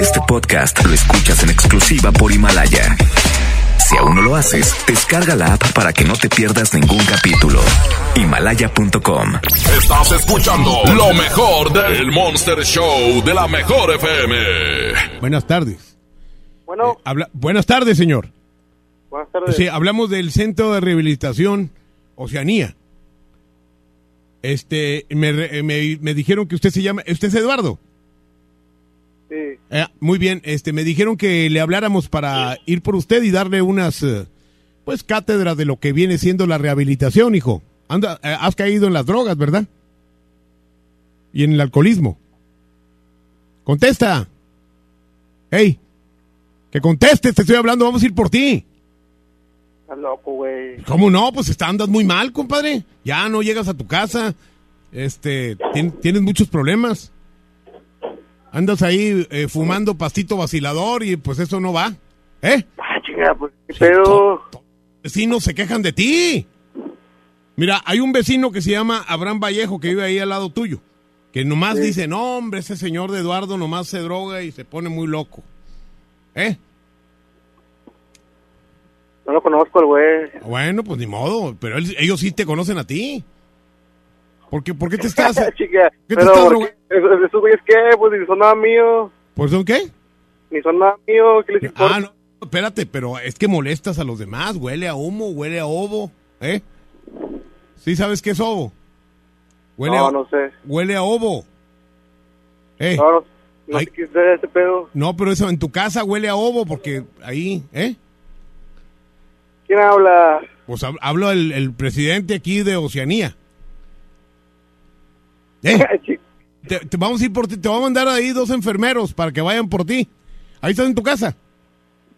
Este podcast lo escuchas en exclusiva por Himalaya. Si aún no lo haces, descarga la app para que no te pierdas ningún capítulo. Himalaya.com. Estás escuchando lo mejor del Monster Show de la mejor FM. Buenas tardes. Bueno, Eh, habla- buenas tardes, señor. buenas tardes. Sí, hablamos del Centro de Rehabilitación Oceanía. Este, me, re- me- me dijeron que usted se llama, ¿usted es Eduardo? Sí. Eh, muy bien, este, me dijeron que le habláramos para ir por usted y darle unas, eh, pues, cátedras de lo que viene siendo la rehabilitación, hijo. Anda, eh, has caído en las drogas, ¿verdad? Y en el alcoholismo. Contesta. Hey, que contestes, te estoy hablando, vamos a ir por ti. Estás loco, güey. ¿Cómo no? Pues está, andas muy mal, compadre. Ya no llegas a tu casa. Este, tien- tienes muchos problemas. Andas ahí eh, fumando pastito vacilador y pues eso no va. ¿Eh? Ah, chingada, pues, ¿qué pedo? Vecinos se quejan de ti. Mira, hay un vecino que se llama Abraham Vallejo que vive ahí al lado tuyo. Que nomás dice, no, hombre, ese señor de Eduardo nomás se droga y se pone muy loco. ¿Eh? No lo conozco, el güey. Bueno, pues ni modo, pero él- ellos sí te conocen a ti. ¿Por qué, por qué te estás...? Chica, ¿Qué te estás. ¿Esos güeyes qué? Pues ni son nada mío. ¿Por son qué? Ni son nada mío. ¿Qué les importa? Ah, no, espérate, pero es que molestas a los demás. Huele a humo, huele a ovo, ¿eh? ¿Sí sabes qué es ovo? Huele no, a, no sé. Huele a ovo. ¿Eh? No, no, no sé qué es ese pedo. No, pero eso en tu casa huele a ovo porque ahí, ¿eh? ¿Quién habla? Pues hab- hablo el, el presidente aquí de Oceanía. ¿Eh? Te, te vamos a ir por ti, te voy a mandar ahí dos enfermeros para que vayan por ti. Ahí estás en tu casa.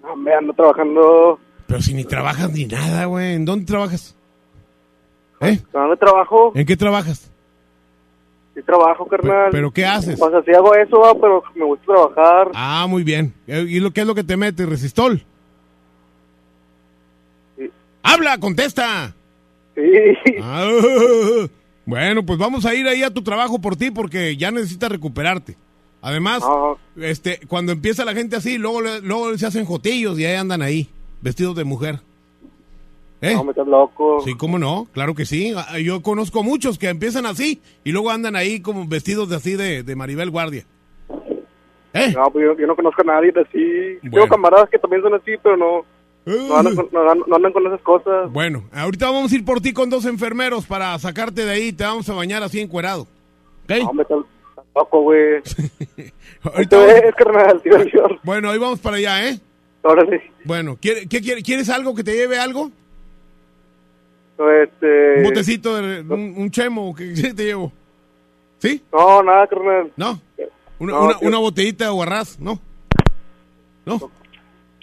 No, me ando trabajando. Pero si ni trabajas ni nada, güey. ¿En dónde trabajas? ¿Eh? ¿Dónde trabajo? ¿En qué trabajas? Sí trabajo, carnal. ¿Pero qué haces? O sea, sí hago eso, pero me gusta trabajar. Ah, muy bien. Eh, ¿Y lo qué es lo que te mete? ¿Resistol? Sí. ¡Habla! ¡Contesta! Sí. Ah, bueno, pues vamos a ir ahí a tu trabajo por ti porque ya necesitas recuperarte. Además, No, este, cuando empieza la gente así, luego, luego se hacen jotillos y ahí andan ahí, vestidos de mujer. ¿Eh? no, me estás loco. Sí, cómo no, claro que sí. Ah, Yo conozco muchos que empiezan así y luego andan ahí como vestidos de así de, de Maribel Guardia. ¿Eh? No, pues yo, yo no conozco a nadie de así. Bueno. Tengo camaradas que también son así, pero no, no, andan, con, no, andan- no andan con esas cosas. Bueno, ahorita vamos a ir por ti con dos enfermeros para sacarte de ahí. Te vamos a bañar así encuerado. ¿Ok? Loco, güey. Ahorita es, carnal. Bueno, ahí vamos para allá, ¿eh? Órale. Bueno, ¿quiere- qué quiere- ¿quieres algo que te lleve algo? Este... Un botecito, de, un, un chemo, ¿qué, te llevo? ¿Sí? No, nada, carnal. ¿No? Una, No, una, tío. una botellita de guarraz, ¿no? ¿No?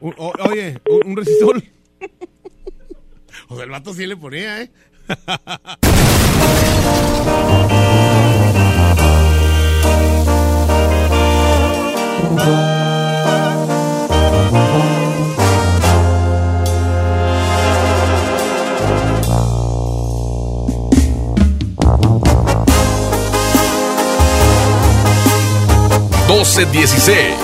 O- o- oye, un, un resistol. o sea, el vato sí le ponía, ¿eh? doce dieciséis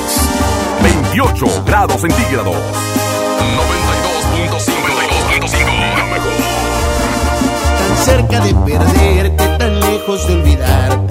28 grados centígrados. 92.5. La mejor. tan cerca de perderte, tan lejos de olvidarte,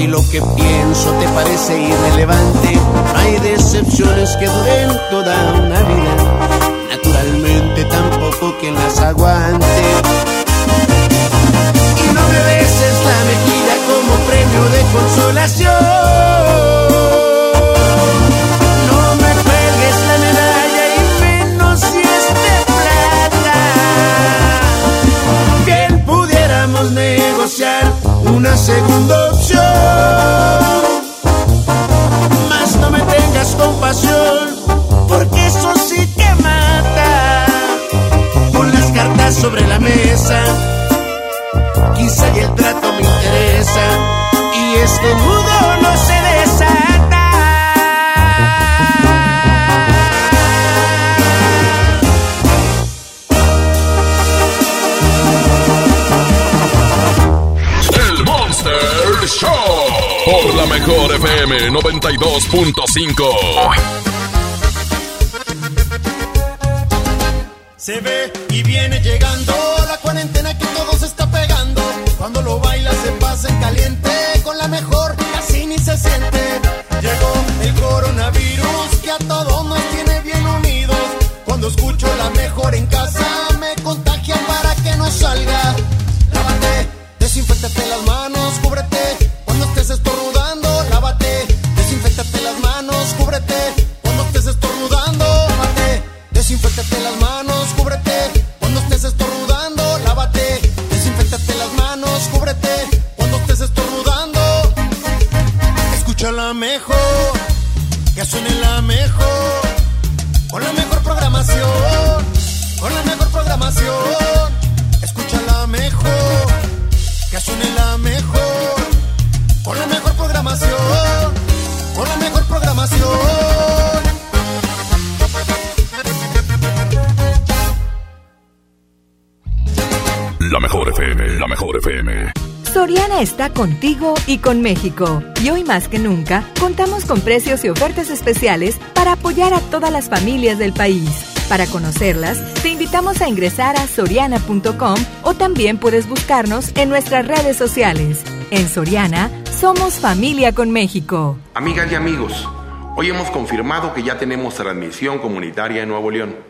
Si lo que pienso te parece irrelevante, hay decepciones que duren toda una vida. Naturalmente tampoco quien las aguante. 92.5. Se ve y viene llegando la cuarentena que todo se está pegando. Cuando lo baila se pasa en caliente, con la mejor casi ni se siente. Llegó el coronavirus que a todos nos tiene bien unidos. Cuando escucho la mejor contigo y con México. Y hoy más que nunca, contamos con precios y ofertas especiales para apoyar a todas las familias del país. Para conocerlas, te invitamos a ingresar a soriana.com o también puedes buscarnos en nuestras redes sociales. En Soriana, somos familia con México. Amigas y amigos, hoy hemos confirmado que ya tenemos transmisión comunitaria en Nuevo León.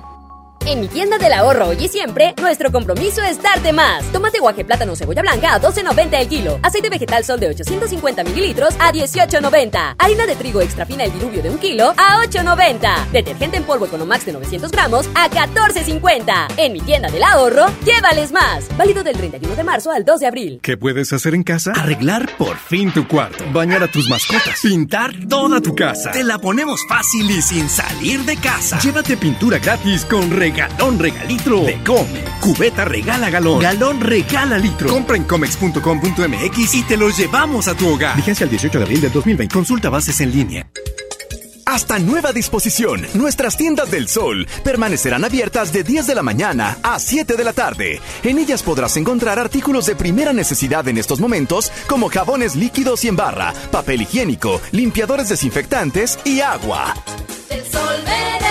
En mi tienda del ahorro hoy y siempre, nuestro compromiso es darte más. Tomate guaje plátano cebolla blanca a 12.90 el kilo. Aceite vegetal sol de 850 mililitros a 18.90. Harina de trigo extra fina el diluvio de un kilo a 8.90. Detergente en polvo Economax de 900 gramos a 14.50. En mi tienda del ahorro, llévales más. Válido del 31 de marzo al 2 de abril. ¿Qué puedes hacer en casa? Arreglar por fin tu cuarto. Bañar a tus mascotas. Pintar toda tu casa. Te la ponemos fácil y sin salir de casa. Llévate pintura gratis con regalo Galón regalitro de Come. Cubeta regala galón. Galón regala litro. Compra en comex.com.mx y te lo llevamos a tu hogar. Vigencia el 18 de abril del 2020. Consulta bases en línea. Hasta nueva disposición, nuestras tiendas del sol permanecerán abiertas de 10 de la mañana a 7 de la tarde. En ellas podrás encontrar artículos de primera necesidad en estos momentos como jabones líquidos y en barra, papel higiénico, limpiadores desinfectantes y agua. El sol merece.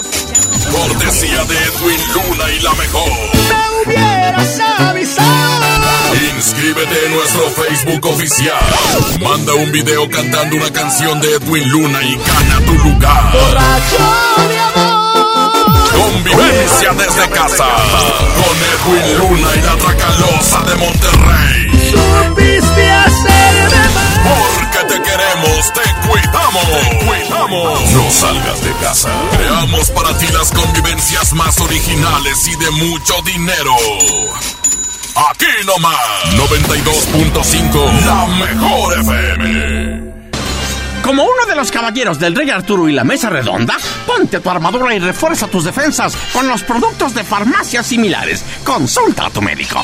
Cortesía de Edwin Luna y la mejor. Me hubieras avisado. Inscríbete en nuestro Facebook oficial. Manda un video cantando una canción de Edwin Luna y gana tu lugar. Borracho de amor. Convivencia desde casa. Con Edwin Luna y la Tracalosa de Monterrey. Supiste hacerme mal. Te cuidamos. Te cuidamos. No salgas de casa. Creamos para ti las convivencias más originales y de mucho dinero. Aquí nomás, 92.5, la mejor FM. Como uno de los caballeros del Rey Arturo y la Mesa Redonda, ponte tu armadura y refuerza tus defensas con los productos de farmacias similares. Consulta a tu médico.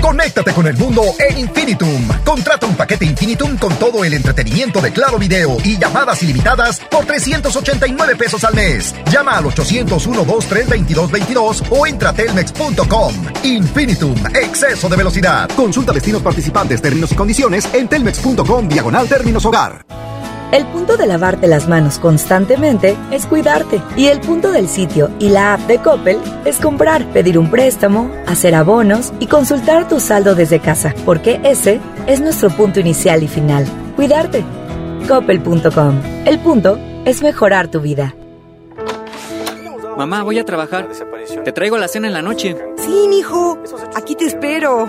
Conéctate con el mundo en Infinitum. Contrata un paquete Infinitum con todo el entretenimiento de Claro Video y llamadas ilimitadas por 389 pesos al mes. Llama al 801 232222 o entra a telmex.com. Infinitum, exceso de velocidad. Consulta destinos participantes, términos y condiciones en telmex.com diagonal términos hogar. El punto de lavarte las manos constantemente es cuidarte. Y el punto del sitio y la app de Coppel es comprar, pedir un préstamo, hacer abonos y consultar tu saldo desde casa, porque ese es nuestro punto inicial y final. Cuidarte. Coppel.com. El punto es mejorar tu vida. Mamá, voy a trabajar. Te traigo la cena en la noche. Sí, mijo. Aquí te espero.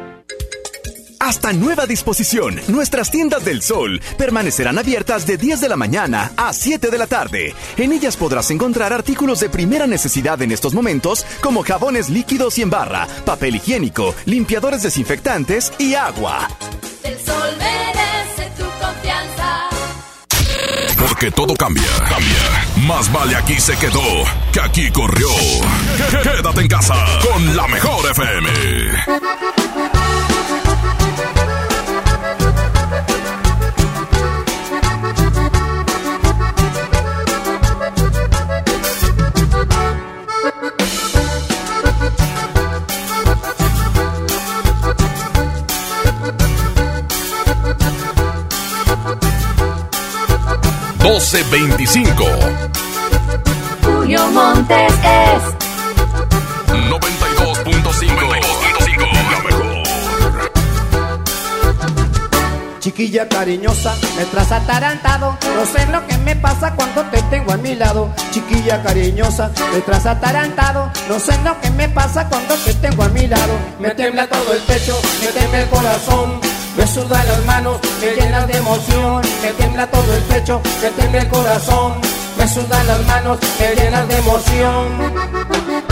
Hasta nueva disposición, nuestras tiendas del sol permanecerán abiertas de 10 de la mañana a 7 de la tarde. En ellas podrás encontrar artículos de primera necesidad en estos momentos como jabones líquidos y en barra, papel higiénico, limpiadores desinfectantes y agua. El sol merece tu confianza. Porque todo cambia, cambia. Más vale aquí se quedó que aquí corrió. Quédate en casa con la mejor FM. Doce veinticinco. Julio Montes es 92.5. La mejor. Chiquilla cariñosa, me traes atarantado. No sé lo que me pasa cuando te tengo a mi lado. Chiquilla cariñosa, me traes atarantado. No sé lo que me pasa cuando te tengo a mi lado. Me tiembla todo el pecho, me tiembla el corazón. Me sudan las manos, me llenas de emoción. Me tiembla todo el pecho, me tiembla el corazón. Me sudan las manos, me llenas de emoción.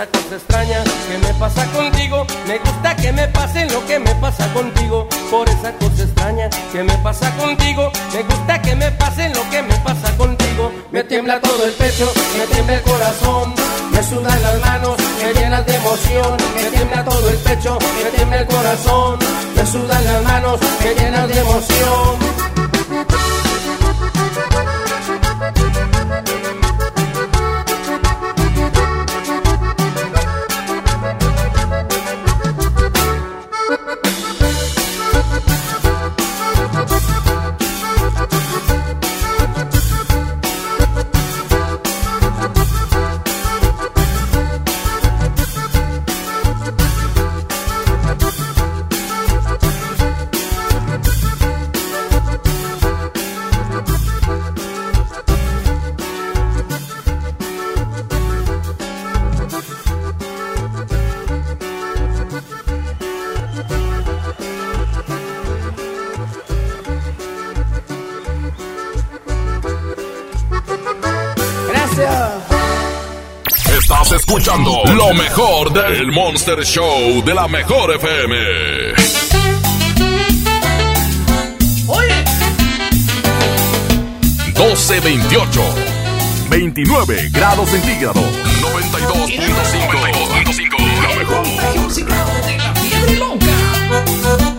Esa cosa extraña que me pasa contigo, me gusta que me pase lo que me pasa contigo. Por esa cosa extraña que me pasa contigo, me gusta que me pase lo que me pasa contigo. Me tiembla todo el pecho, me tiembla el corazón, me sudan las manos, me llenas de emoción. Me tiembla todo el pecho, me tiembla el corazón, me sudan las manos, me llenas de emoción. Monster Show de la Mejor FM. Oye. 1228. 29 grados centígrados. 92.5. La mejor. La fiebre loca.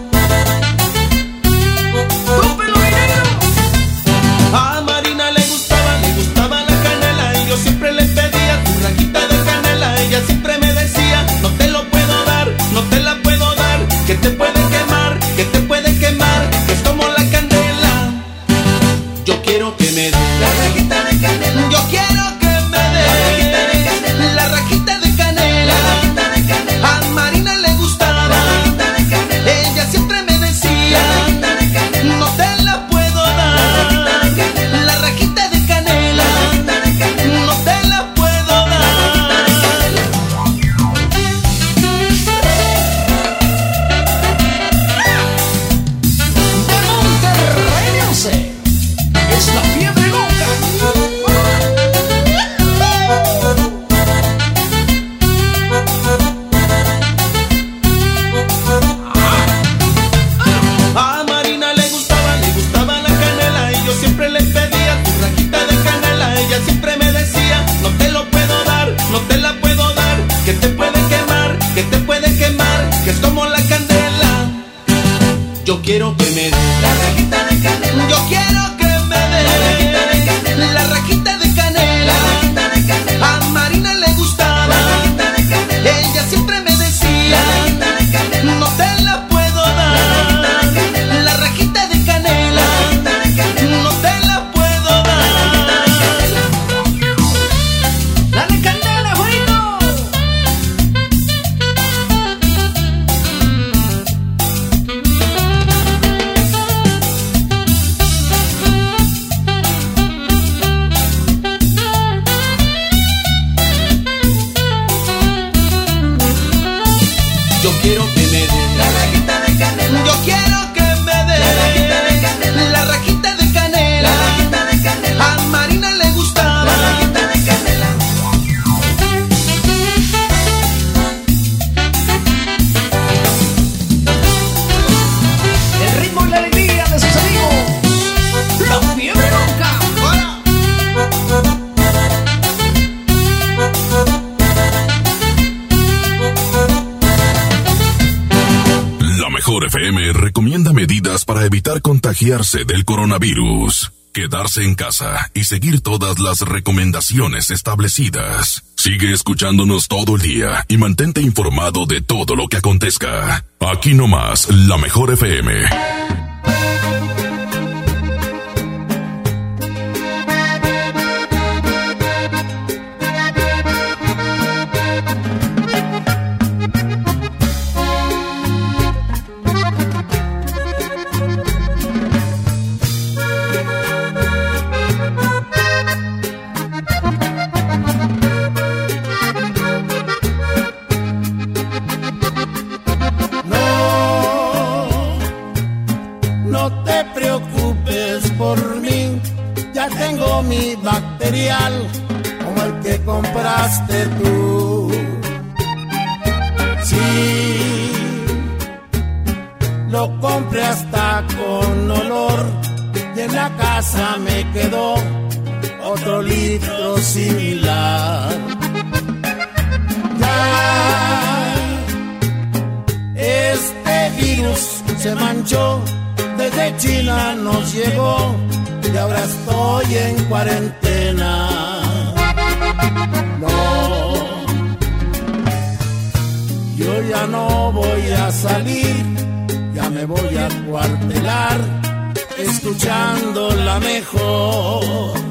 del coronavirus, quedarse en casa y seguir todas las recomendaciones establecidas. Sigue escuchándonos todo el día y mantente informado de todo lo que acontezca. Aquí nomás, la mejor FM. Este virus se manchó, desde China nos llegó y ahora estoy en cuarentena. No, yo ya no voy a salir, ya me voy a cuartelar escuchando la mejor.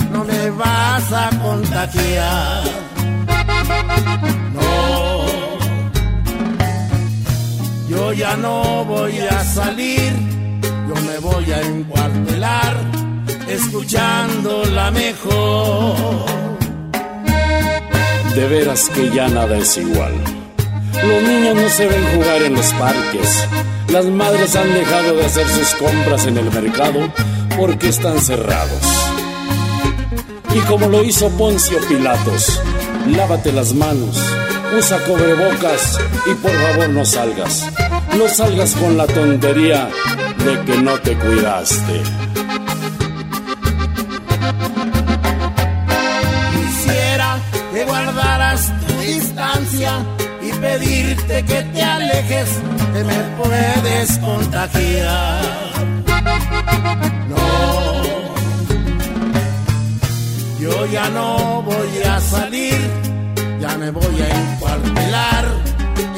te vas a contagiar. No, yo ya no voy a salir, yo me voy a encuartelar escuchando la mejor. De veras que ya nada es igual. Los niños no se ven jugar en los parques. Las madres han dejado de hacer sus compras en el mercado porque están cerrados. Y como lo hizo Poncio Pilatos, lávate las manos, usa cobrebocas y por favor no salgas. No salgas con la tontería de que no te cuidaste. Quisiera que guardaras tu distancia y pedirte que te alejes, que me puedes contagiar. Yo ya no voy a salir, ya me voy a encuartelar,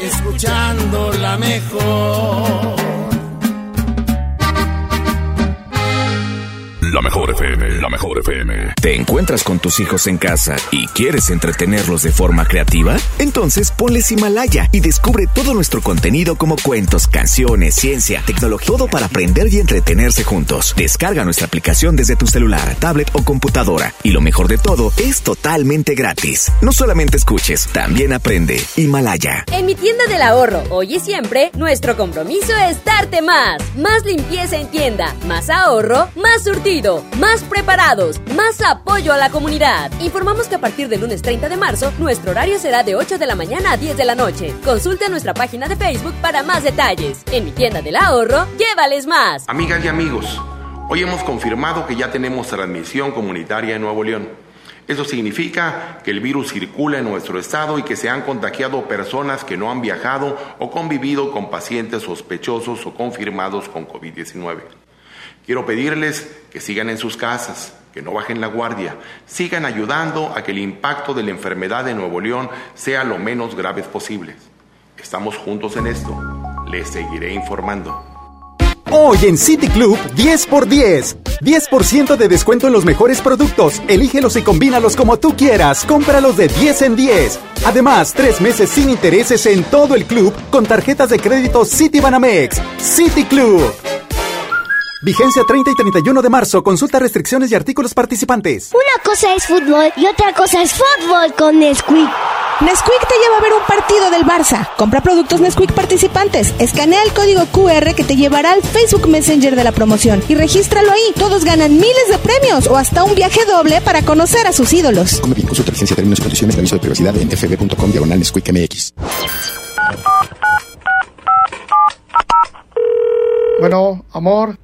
escuchando la mejor. La mejor FM, la mejor FM. ¿Te encuentras con tus hijos en casa y quieres entretenerlos de forma creativa? Entonces ponles Himalaya y descubre todo nuestro contenido como cuentos, canciones, ciencia, tecnología, todo para aprender y entretenerse juntos. Descarga nuestra aplicación desde tu celular, tablet o computadora. Y lo mejor de todo, es totalmente gratis. No solamente escuches, también aprende. Himalaya. En mi tienda del ahorro, hoy y siempre, nuestro compromiso es darte más. Más limpieza en tienda, más ahorro, más surtido, más preparados, más apoyo a la comunidad. Informamos que a partir del lunes 30 de marzo, nuestro horario será de 8 de la mañana a 10 de la noche. Consulta nuestra página de Facebook para más detalles. En mi tienda del ahorro, llévales más. Amigas y amigos, hoy hemos confirmado que ya tenemos transmisión comunitaria en Nuevo León. Eso significa que el virus circula en nuestro estado y que se han contagiado personas que no han viajado o convivido con pacientes sospechosos o confirmados con COVID-19. Quiero pedirles que sigan en sus casas, que no bajen la guardia, sigan ayudando a que el impacto de la enfermedad de Nuevo León sea lo menos grave posible. Estamos juntos en esto. Les seguiré informando. Hoy en City Club 10 por 10. 10% de descuento en los mejores productos. Elígelos y combínalos como tú quieras. Cómpralos de 10 en 10. Además, tres meses sin intereses en todo el club con tarjetas de crédito City Banamex. City Club. Vigencia 30 y 31 de marzo. Consulta restricciones y artículos participantes. Una cosa es fútbol y otra cosa es fútbol con Nesquik. Nesquik te lleva a ver un partido del Barça. Compra productos Nesquik participantes. Escanea el código QR que te llevará al Facebook Messenger de la promoción y regístralo ahí. Todos ganan miles de premios o hasta un viaje doble para conocer a sus ídolos. Come bien, consulta licencia, términos y condiciones de aviso de privacidad en fb.com diagonal Nesquik MX. Bueno, amor,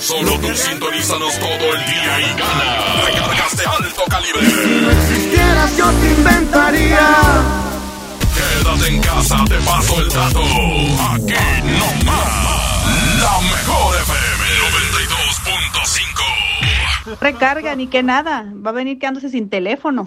Solo tú sintonízanos todo el día y gana. Recargas de alto calibre. Si no existieras, yo te inventaría. Quédate en casa, te paso el dato. Aquí no más. La mejor FM 92.5. Recarga, ni que nada. Va a venir quedándose sin teléfono.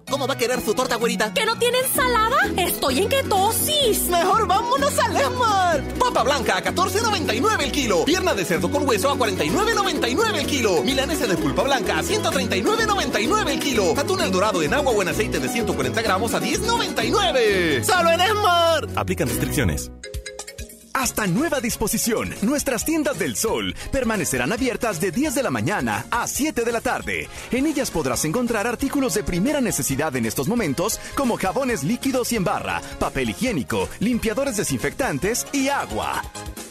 ¿Cómo va a querer su torta, güerita? ¿Que no tiene ensalada? Estoy en ketosis. Mejor vámonos a Lemar. Papa blanca a 14.99 el kilo. Pierna de cerdo con hueso a 49.99 el kilo. Milanesa de pulpa blanca a 139.99 el kilo. Atún el dorado en agua o en aceite de 140 gramos a 10.99. ¡Solo en Esmar! Aplican restricciones. Hasta nueva disposición, nuestras tiendas del sol permanecerán abiertas de 10 de la mañana a 7 de la tarde. En ellas podrás encontrar artículos de primera necesidad en estos momentos, como jabones líquidos y en barra, papel higiénico, limpiadores desinfectantes y agua.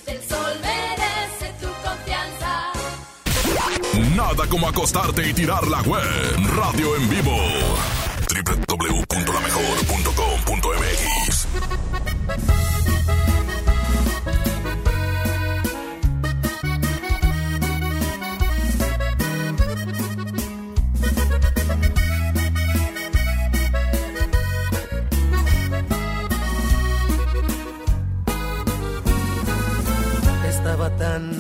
El sol merece tu confianza. Nada como acostarte y tirar la web. Radio en vivo. www.lamejor.com.mx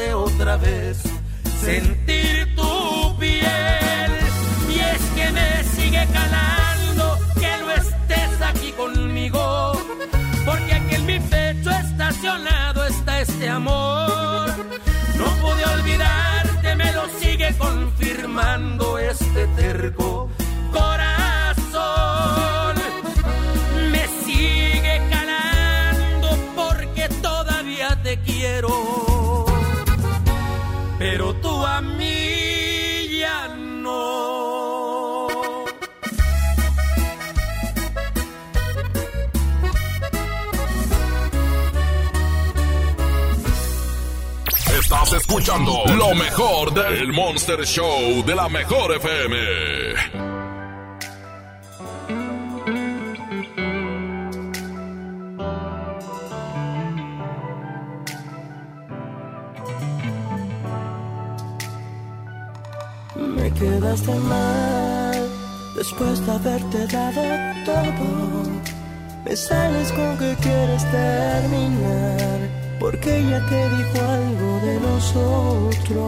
De otra vez sentir tu piel. Y es que me sigue calando que no estés aquí conmigo. Porque aquí en mi pecho estacionado está este amor. No pude olvidarte, me lo sigue confirmando lo mejor del Monster Show de la Mejor FM. Me quedaste mal después de haberte dado todo. Me sales con que quieres terminar porque ella te dijo algo de nosotros.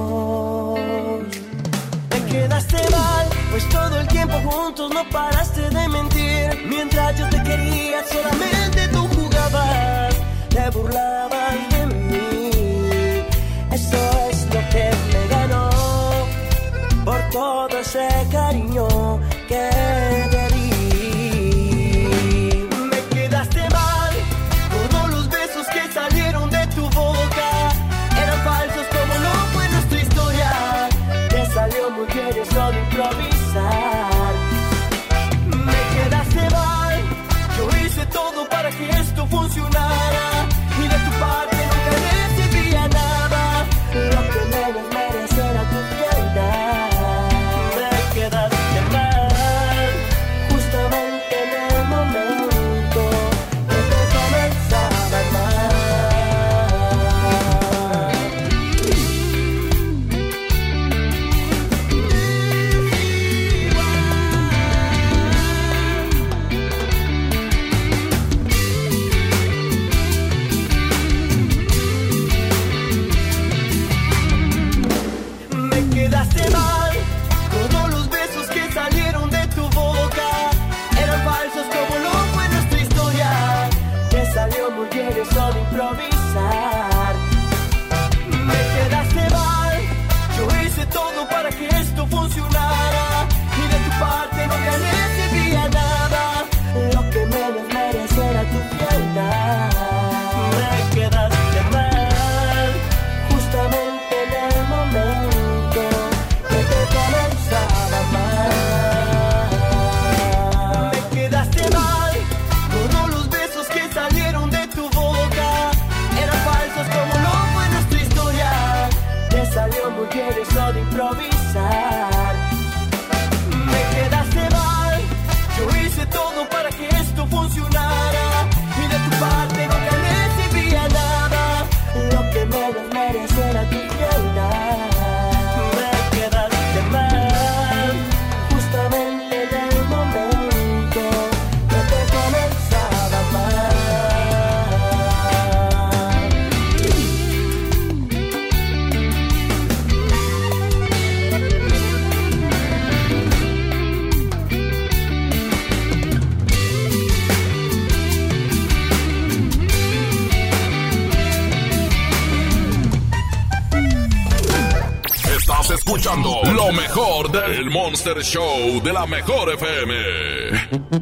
Te quedaste mal, pues todo el tiempo juntos no paraste de mentir. Mientras yo te quería, solamente tú jugabas, te burlabas de mí. Eso es lo que me ganó por todo ese cariño que lo mejor del Monster Show de la Mejor FM.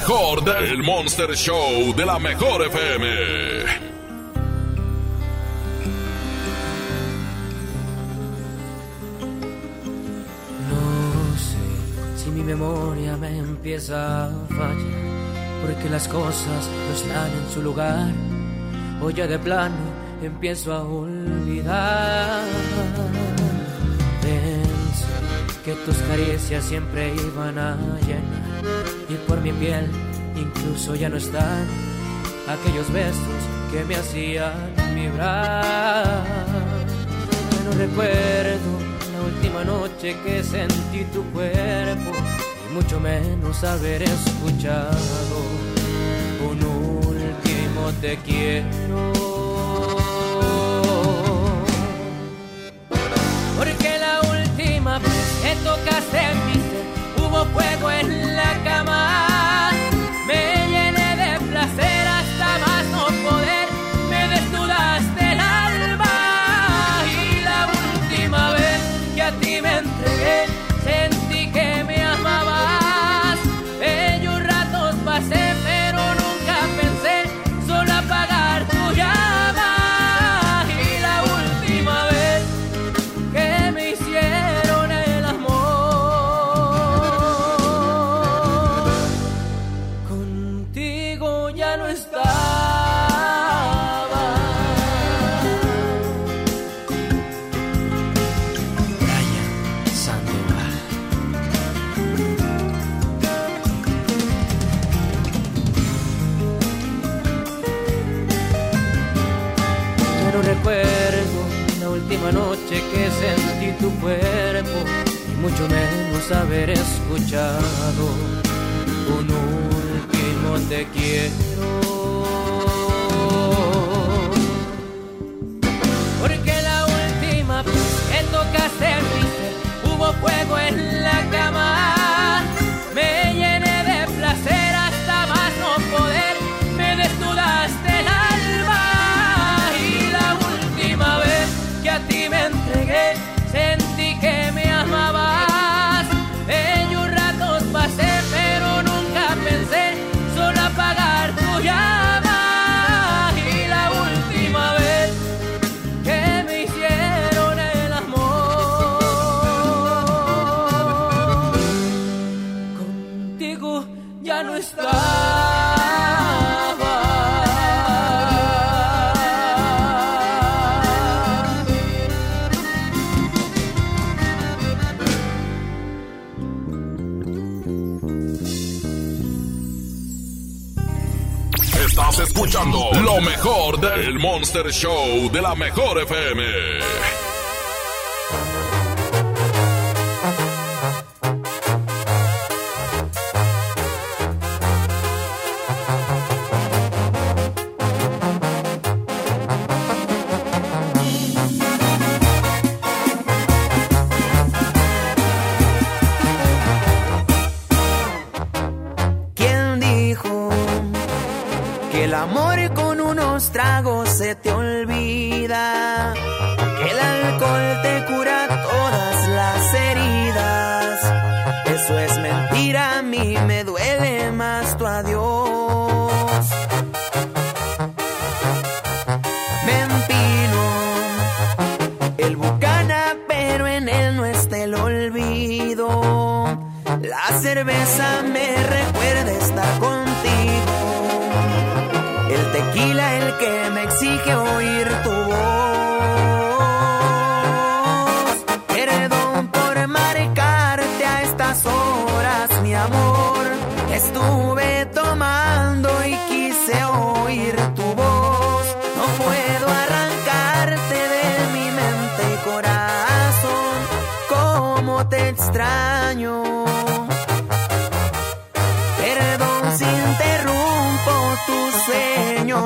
mejor del Monster Show de la mejor FM. No sé si mi memoria me empieza a fallar, porque las cosas no están en su lugar, o ya de plano empiezo a olvidar. Pensé que tus caricias siempre iban a llenar, y por mi piel incluso ya no están aquellos besos que me hacían vibrar. No recuerdo la última noche que sentí tu cuerpo y mucho menos haber escuchado un último te quiero. Porque la última vez que tocaste mi fuego en la cama. Y mucho menos haber escuchado un último te quiero. Porque la última vez que tocaste mi hubo fuego en la cama. Me llené de placer hasta más no poder. Me desnudaste el alma. Y la última vez que a ti me entregué, sentí que me lo mejor del Monster Show de la mejor FM.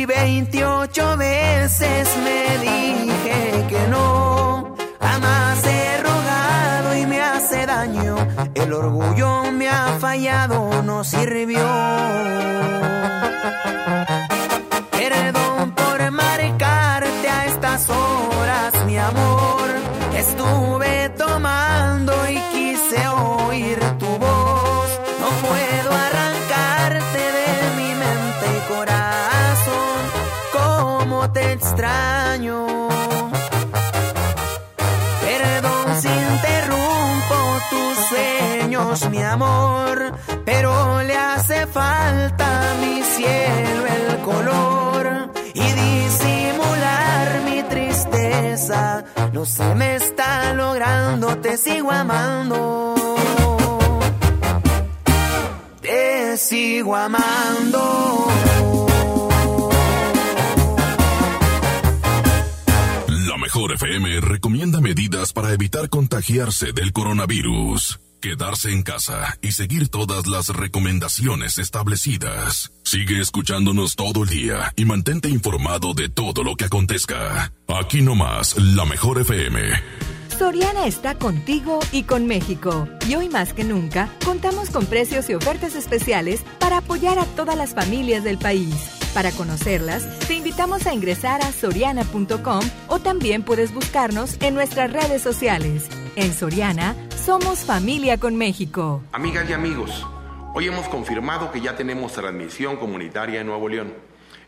Y 28 veces me dije que no. Jamás he rogado y me hace daño. El orgullo me ha fallado, no sirvió. Perdón si interrumpo tus sueños, mi amor. Pero le hace falta a mi cielo el color y disimular mi tristeza. No se me está logrando, te sigo amando. Te sigo amando. Mejor FM recomienda medidas para evitar contagiarse del coronavirus. Quedarse en casa y seguir todas las recomendaciones establecidas. Sigue escuchándonos todo el día y mantente informado de todo lo que acontezca. Aquí nomás, la mejor FM. Soriana está contigo y con México. Y hoy más que nunca, contamos con precios y ofertas especiales para apoyar a todas las familias del país. Para conocerlas, te invitamos a ingresar a soriana.com o también puedes buscarnos en nuestras redes sociales. En Soriana, somos familia con México. Amigas y amigos, hoy hemos confirmado que ya tenemos transmisión comunitaria en Nuevo León.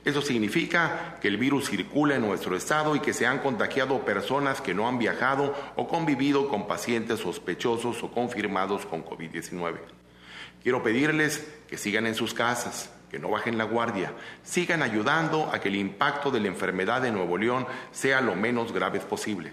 Eso significa que el virus circula en nuestro estado y que se han contagiado personas que no han viajado o convivido con pacientes sospechosos o confirmados con COVID-19. Quiero pedirles que sigan en sus casas, que no bajen la guardia, sigan ayudando a que el impacto de la enfermedad de Nuevo León sea lo menos graves posible.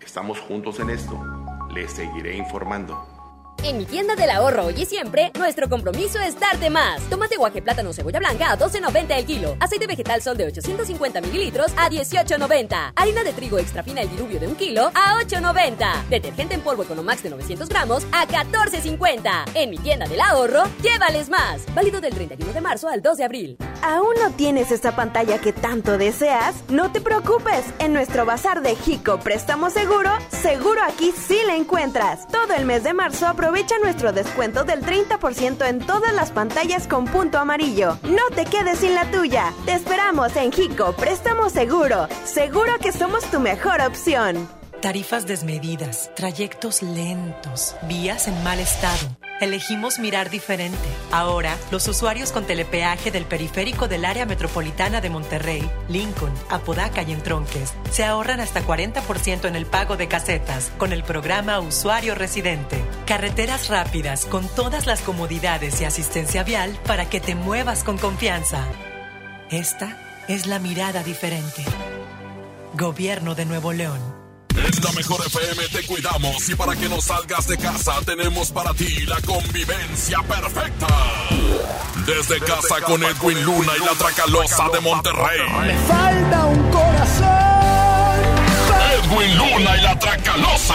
Estamos juntos en esto. Les seguiré informando. En mi tienda del ahorro hoy y siempre, nuestro compromiso es darte más. Tomate guaje plátano cebolla blanca a 12.90 el kilo. Aceite vegetal sol de 850 mililitros a 18.90. Harina de trigo extra fina el diluvio de un kilo a 8.90. Detergente en polvo Economax de 900 gramos a 14.50. En mi tienda del ahorro, llévales más. Válido del 31 de marzo al 2 de abril. ¿Aún no tienes esa pantalla que tanto deseas? No te preocupes. En nuestro bazar de Jico Préstamo Seguro, seguro aquí sí la encuentras. Todo el mes de marzo aprovecha nuestro descuento del 30% en todas las pantallas con punto amarillo. No te quedes sin la tuya. Te esperamos en Jico Préstamo Seguro. Seguro que somos tu mejor opción. Tarifas desmedidas, trayectos lentos, vías en mal estado. Elegimos mirar diferente. Ahora, los usuarios con telepeaje del periférico del área metropolitana de Monterrey, Lincoln, Apodaca y Entronques se ahorran hasta 40% en el pago de casetas con el programa Usuario Residente. Carreteras rápidas con todas las comodidades y asistencia vial para que te muevas con confianza. Esta es la mirada diferente. Gobierno de Nuevo León. En la mejor FM te cuidamos y para que no salgas de casa tenemos para ti la convivencia perfecta. Desde casa con Edwin Luna y la Tracalosa de Monterrey. Me falta un corazón. Edwin Luna y la Tracalosa.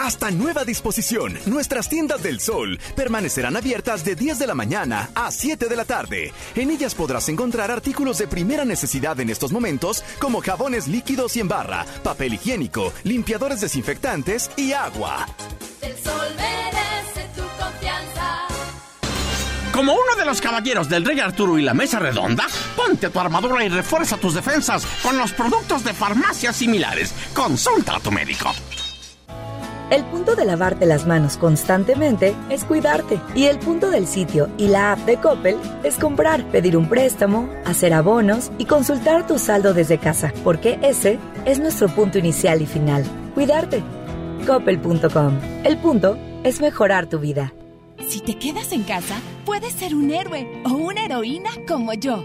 Hasta nueva disposición, nuestras tiendas del sol permanecerán abiertas de 10 de la mañana a 7 de la tarde. En ellas podrás encontrar artículos de primera necesidad en estos momentos como jabones líquidos y en barra, papel higiénico, limpiadores desinfectantes y agua. El sol merece tu confianza. Como uno de los caballeros del Rey Arturo y la Mesa Redonda, ponte tu armadura y refuerza tus defensas con los productos de farmacias similares. Consulta a tu médico. El punto de lavarte las manos constantemente es cuidarte. Y el punto del sitio y la app de Coppel es comprar, pedir un préstamo, hacer abonos y consultar tu saldo desde casa, porque ese es nuestro punto inicial y final. Cuidarte. Coppel.com. El punto es mejorar tu vida. Si te quedas en casa, puedes ser un héroe o una heroína como yo.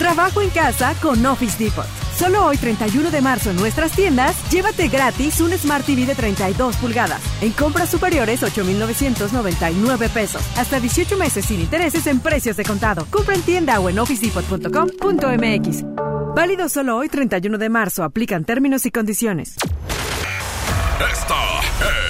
Trabajo en casa con Office Depot. Solo hoy 31 de marzo en nuestras tiendas, llévate gratis un Smart TV de 32 pulgadas. En compras superiores 8,999 pesos. Hasta 18 meses sin intereses en precios de contado. Compra en tienda o en officedepot.com.mx. Válido solo hoy 31 de marzo. Aplican términos y condiciones. Esta es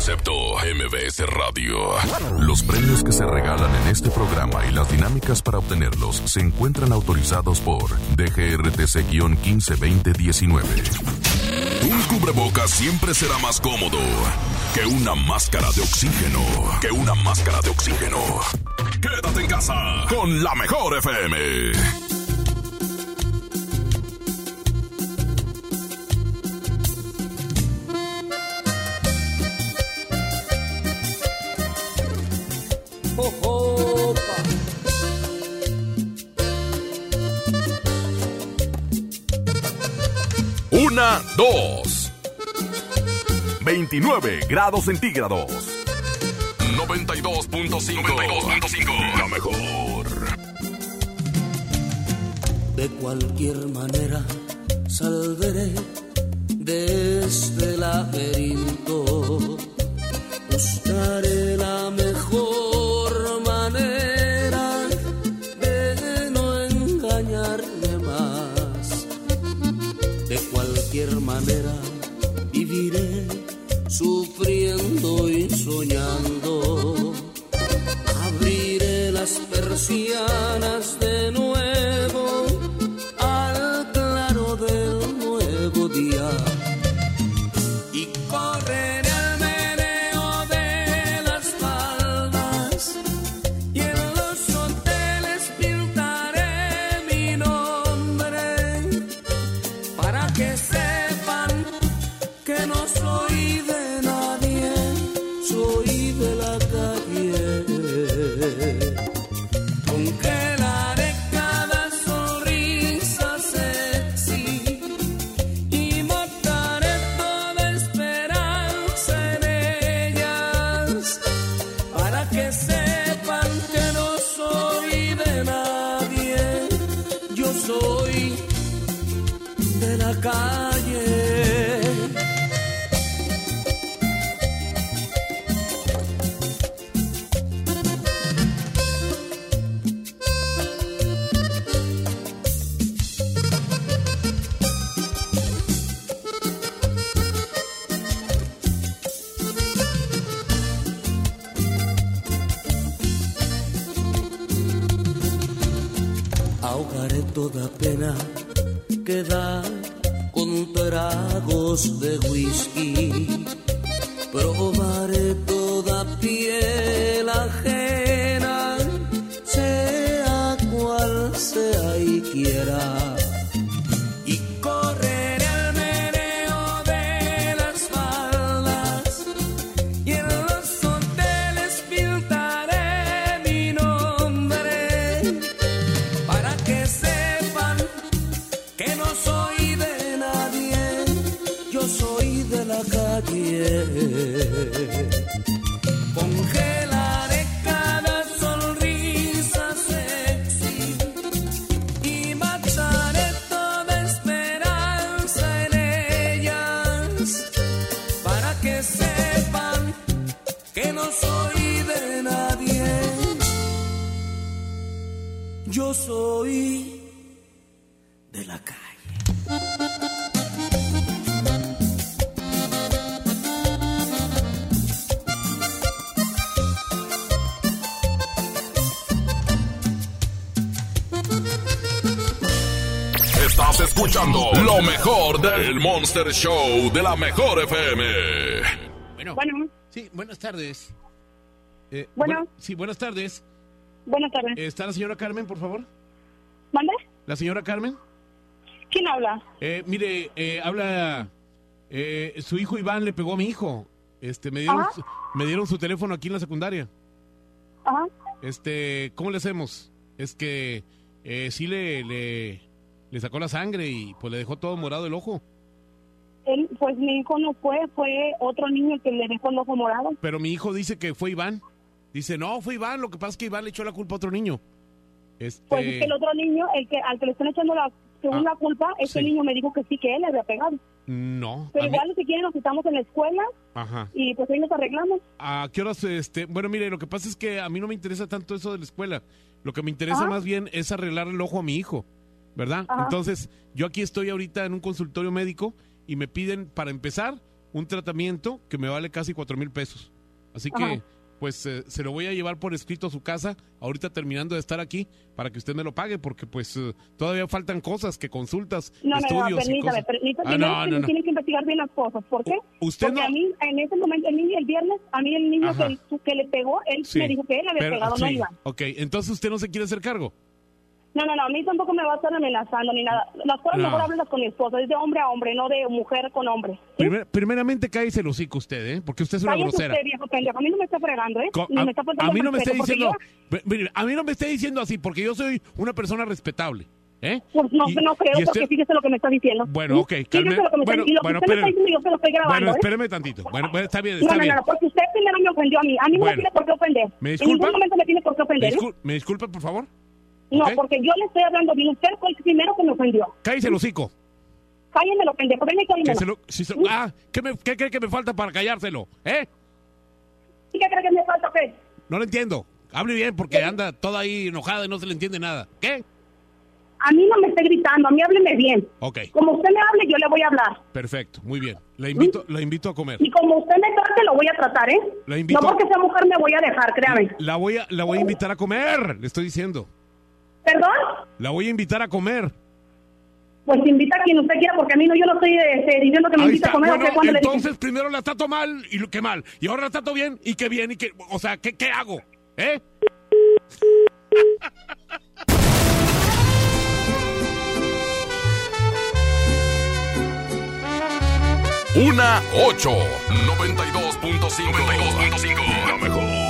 Concepto MBS Radio. Los premios que se regalan en este programa y las dinámicas para obtenerlos se encuentran autorizados por DGRTC-152019. Un cubrebocas siempre será más cómodo que una máscara de oxígeno. Que una máscara de oxígeno. Quédate en casa con la mejor FM. Una, dos. 29 grados centígrados. 92.5. 92.5. La mejor. De cualquier manera saldré de este laberinto. Persianas de Monster Show de la mejor FM. Bueno. Sí, buenas tardes. Eh, Bueno. bu- sí, buenas tardes. Buenas tardes. ¿Está la señora Carmen, por favor? ¿Mande? ¿La señora Carmen? ¿Quién habla? Eh, mire, eh, habla... eh, su hijo Iván le pegó a mi hijo. Este, me dieron, su- me dieron su teléfono aquí en la secundaria. Ajá. Este, ¿cómo le hacemos? Es que eh, sí le, le, le sacó la sangre y pues le dejó todo morado el ojo. Él, pues mi hijo no fue, fue otro niño que le dejó el ojo morado. Pero mi hijo dice que fue Iván. Dice, no, fue Iván, lo que pasa es que Iván le echó la culpa a otro niño. Este, Pues es que el otro niño, el que al que le están echando la, según Ah, culpa, ese sí. niño me dijo que sí, que él le había pegado. No. Pero a mí- igual si quieren nos estamos en la escuela Ajá. y pues ahí nos arreglamos. ¿A qué horas? Este, bueno, mire, lo que pasa es que a mí no me interesa tanto eso de la escuela. Lo que me interesa Ajá. más bien es arreglar el ojo a mi hijo, ¿verdad? Ajá. Entonces, yo aquí estoy ahorita en un consultorio médico y me piden, para empezar, un tratamiento que me vale casi cuatro mil pesos. Así que, Ajá. pues, eh, se lo voy a llevar por escrito a su casa, ahorita terminando de estar aquí, para que usted me lo pague, porque, pues, eh, todavía faltan cosas, que consultas, No, no, no, estudios y permítame, permítame. Ah, no, no, no. Tienen que investigar bien las cosas. ¿Por qué? usted Porque no- a mí, en ese momento, el niño, el viernes, a mí el niño que, que le pegó, él Sí. me dijo que él había Pero- pegado, no sí, Iván. Ok, entonces usted no se quiere hacer cargo. No, no, no, a mí tampoco me va a estar amenazando ni nada. Las cosas No. mejor háblalas con mi esposo, es de hombre a hombre, no de mujer con hombre. Primer- primeramente cállese el hocico usted, ¿eh? Porque usted es una Cállese grosera. usted, viejo pendejo, a mí no me está fregando, ¿eh? Co- Ni a, me está faltando a mí no me está diciendo, yo- a mí no me está diciendo así porque yo soy una persona respetable, ¿eh? Pues no, Y- no creo, porque fíjese lo que me está diciendo. Bueno, ¿Sí? ok, Fíjese calme. lo que me está- Bueno, y lo que bueno, usted me está espéreme. diciendo, yo se lo estoy grabando, Bueno, ¿eh? espéreme tantito. Bueno, está bien, No, está no, bien. no, no, porque usted primero me ofendió a mí. A mí no me tiene por qué ofender. ¿Me En disculpa? ningún momento me tiene por qué ¿Me, ofender. ¿eh? discul- me disculpa, por favor? No, porque yo le estoy hablando bien. Usted fue el primero que me ofendió. Cállese el hocico. Cállenmelo, pendejo. Ven y lo- si ah, ¿qué, me- qué cree que me falta para callárselo? ¿Eh? ¿Y qué cree que me falta, qué? No lo entiendo. Hable bien porque anda toda ahí enojada y no se le entiende nada. ¿Qué? A mí no me esté gritando, a mí hábleme bien. Ok, Como usted me hable, yo le voy a hablar. perfecto, muy bien. La invito, la invito a comer. Y como usted me trate, lo voy a tratar, ¿eh? La invito- No porque sea mujer me voy a dejar, créame. La voy a, la voy a invitar a comer, le estoy diciendo. ¿Perdón? La voy a invitar a comer. Pues invita a quien usted quiera, porque a mí no, yo no estoy este, diciendo que me Ahí invite a comer. ¿o Bueno, qué? ¿Cuándo le dije? entonces primero la trato mal y lo que mal. Y ahora la trato bien y que bien y que... O sea, ¿qué, qué hago? ¿Eh? Una 8 92.5 La mejor.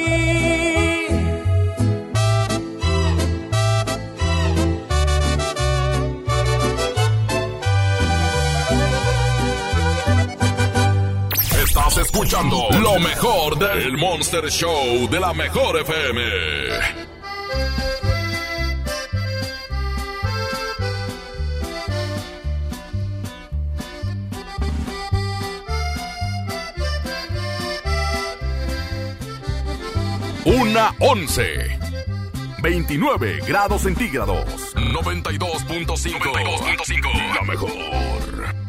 Lo mejor del Monster Show de la Mejor FM. Una once. 29 grados centígrados. 92.5. La mejor.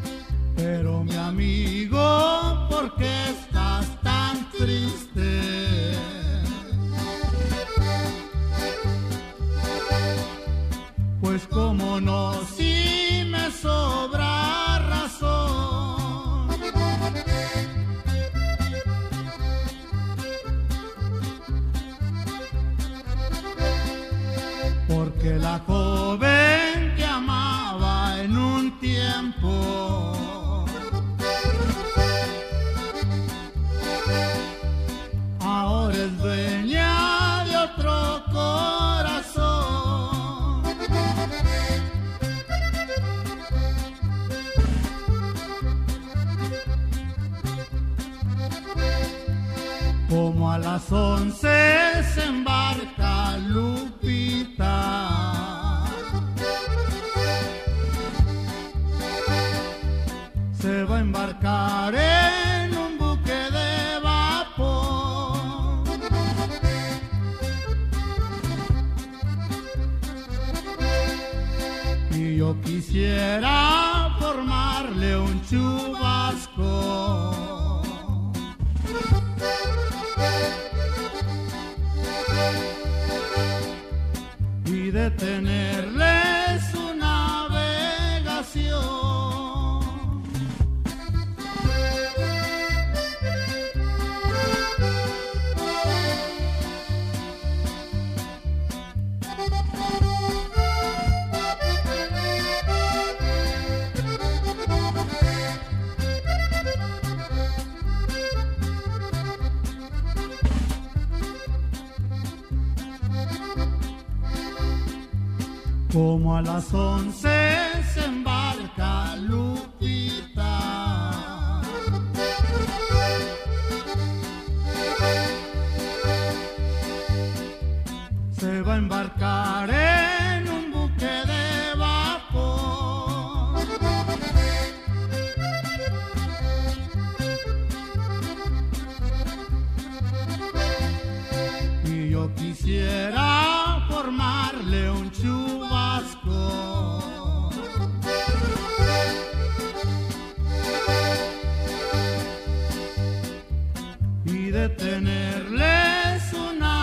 Detenerle su navegación.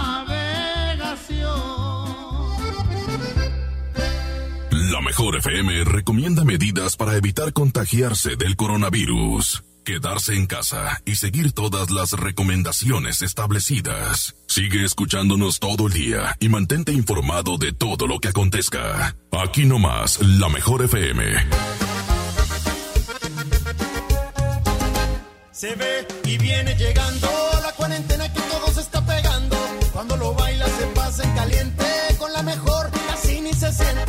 La mejor FM recomienda medidas para evitar contagiarse del coronavirus. Quedarse en casa y seguir todas las recomendaciones establecidas. Sigue escuchándonos todo el día y mantente informado de todo lo que acontezca. Aquí nomás, la mejor FM. Se ve y viene llegando cuarentena que todo se está pegando. Cuando lo baila se pasa en caliente, con la mejor casi ni se siente.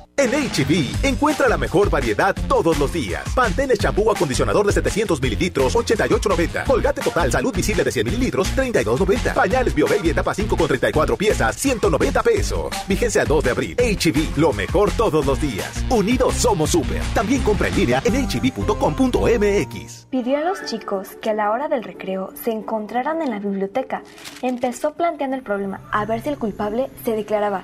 En HB, encuentra la mejor variedad todos los días. Pantene champú acondicionador de 700 mililitros, 88.90. Colgate Total Salud Visible de 100 mililitros, 32.90. Pañales BioBaby etapa 5 con 34 piezas, 190 pesos. Vigencia al 2 de abril. HB, lo mejor todos los días. Unidos somos super. También compra en línea en hb.com.mx. Pidió a los chicos que a la hora del recreo se encontraran en la biblioteca. Empezó planteando el problema a ver si el culpable se declaraba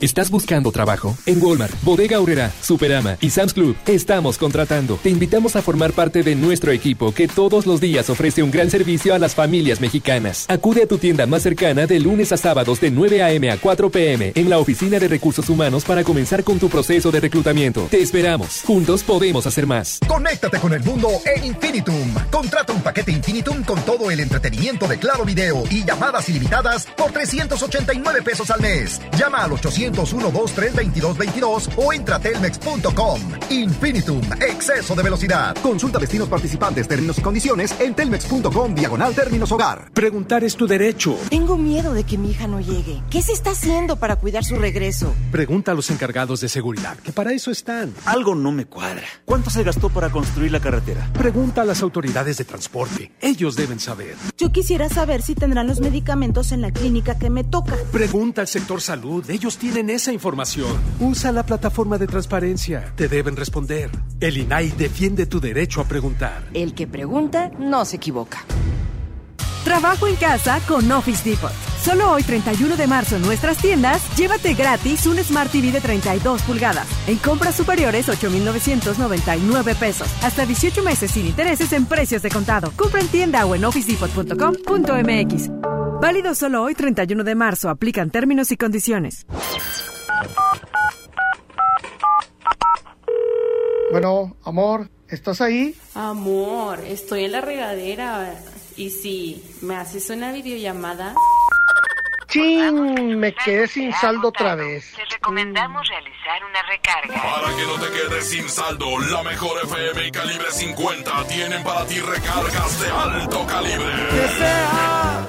¿Estás buscando trabajo? En Walmart, Bodega Aurrera, Superama y Sam's Club estamos contratando. Te invitamos a formar parte de nuestro equipo que todos los días ofrece un gran servicio a las familias mexicanas. Acude a tu tienda más cercana de lunes a sábados de 9 a.m. a 4 p.m. en la Oficina de Recursos Humanos para comenzar con tu proceso de reclutamiento. Te esperamos. Juntos podemos hacer más. Conéctate con el mundo en Infinitum. Contrata un paquete Infinitum con todo el entretenimiento de Claro Video y llamadas ilimitadas por 389 pesos al mes. Llama al 800 123 o entra a telmex.com. Infinitum, exceso de velocidad. Consulta destinos participantes, términos y condiciones en telmex.com diagonal términos hogar. Preguntar es tu derecho. Tengo miedo de que mi hija no llegue. ¿Qué se está haciendo para cuidar su regreso? Pregunta a los encargados de seguridad, que para eso están. Algo no me cuadra. ¿Cuánto se gastó para construir la carretera? Pregunta a las autoridades de transporte. Ellos deben saber. Yo quisiera saber si tendrán los medicamentos en la clínica que me toca. Pregunta al sector salud. Ellos tienen esa información. Usa la plataforma de transparencia. Te deben responder. El INAI defiende tu derecho a preguntar. El que pregunta no se equivoca. Trabajo en casa con Office Depot. Solo hoy 31 de marzo en nuestras tiendas, llévate gratis un Smart TV de 32 pulgadas. En compras superiores 8,999 pesos. Hasta 18 meses sin intereses en precios de contado. Compra en tienda o en officedepot.com.mx. Válido solo hoy 31 de marzo. Aplican términos y condiciones. Bueno, amor, ¿estás ahí? Amor, estoy en la regadera. Y si me haces una videollamada. ¡Chin! Me quedé sin saldo otra vez. Te recomendamos realizar una recarga. Para que no te quedes sin saldo, la mejor FM y calibre 50 tienen para ti recargas de alto calibre. Que sea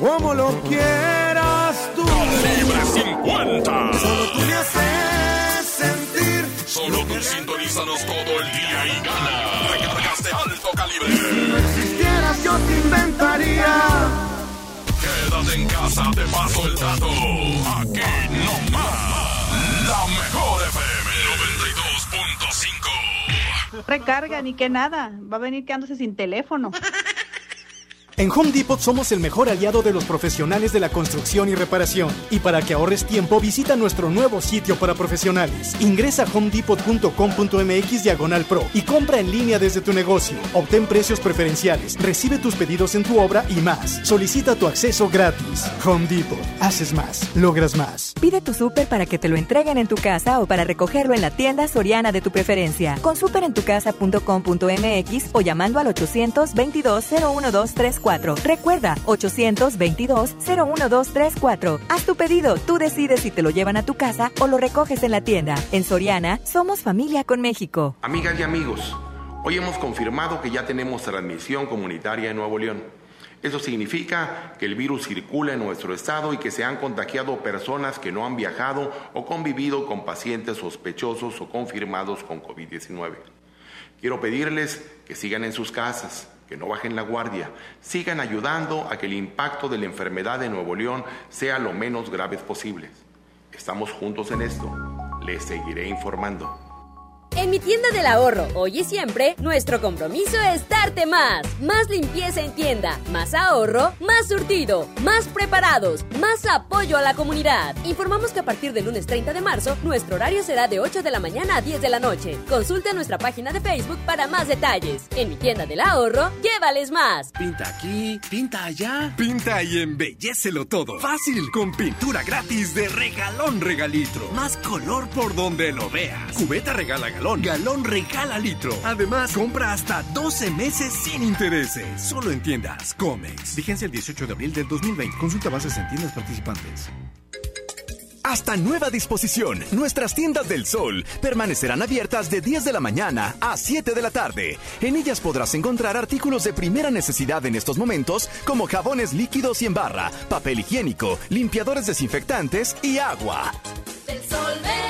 como lo quieras tú. Calibre 50. Solo tú me haces sentir. Solo tú sintonízanos todo el día y gana. Recargas de alto calibre. Si no existieras, yo te inventaría. Quédate en casa, te paso el dato. Aquí no más. La mejor FM 92.5. Recarga ni que nada. Va a venir quedándose sin teléfono. En Home Depot somos el mejor aliado de los profesionales de la construcción y reparación. Y para que ahorres tiempo, visita nuestro nuevo sitio para profesionales. Ingresa a homedepot.com.mx diagonal pro y compra en línea desde tu negocio. Obtén precios preferenciales, recibe tus pedidos en tu obra y más. Solicita tu acceso gratis. Home Depot. Haces más, logras más. Pide tu súper para que te lo entreguen en tu casa o para recogerlo en la tienda soriana de tu preferencia. Con superentucasa.com.mx o llamando al 822 01234 Recuerda, 822-01234. Haz tu pedido, tú decides si te lo llevan a tu casa o lo recoges en la tienda. En Soriana, somos familia con México. Amigas y amigos, hoy hemos confirmado que ya tenemos transmisión comunitaria en Nuevo León. Eso significa que el virus circula en nuestro estado y que se han contagiado personas que no han viajado o convivido con pacientes sospechosos o confirmados con COVID-19. Quiero pedirles que sigan en sus casas, que no bajen la guardia, sigan ayudando a que el impacto de la enfermedad de Nuevo León sea lo menos grave posible. Estamos juntos en esto. Les seguiré informando. En mi tienda del ahorro, hoy y siempre, nuestro compromiso es darte más. Más limpieza en tienda, más ahorro, más surtido, más preparados, más apoyo a la comunidad. Informamos que a partir del lunes 30 de marzo, nuestro horario será de 8 de la mañana a 10 de la noche. Consulta nuestra página de Facebook para más detalles. En mi tienda del ahorro, llévales más. Pinta aquí, pinta allá. Pinta y embellecelo todo. Fácil, con pintura gratis de regalón regalitro. Más color por donde lo veas. Cubeta regala galón, galón regala litro. Además, compra hasta 12 meses sin intereses. Solo en tiendas Comex. Vigencia el 18 de abril del 2020. Consulta bases en tiendas participantes. Hasta nueva disposición, nuestras tiendas del sol permanecerán abiertas de 10 de la mañana a 7 de la tarde. En ellas podrás encontrar artículos de primera necesidad en estos momentos, como jabones líquidos y en barra, papel higiénico, limpiadores desinfectantes y agua. El sol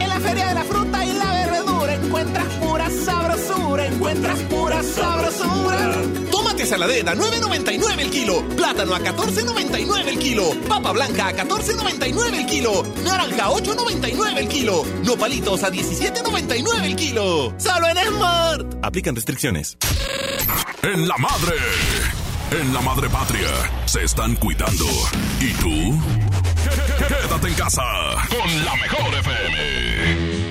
En la Feria de la Fruta y la Verdura encuentras pura sabrosura, encuentras pura sabrosura. Tómate saladera, 9.99 el kilo. Plátano a 14.99 el kilo. Papa blanca a 14.99 el kilo. Naranja a 8.99 el kilo. Nopalitos a 17.99 el kilo. Solo en Smart. Aplican restricciones. En la madre. En la madre patria. Se están cuidando. ¿Y tú? Quédate en casa con la mejor FM.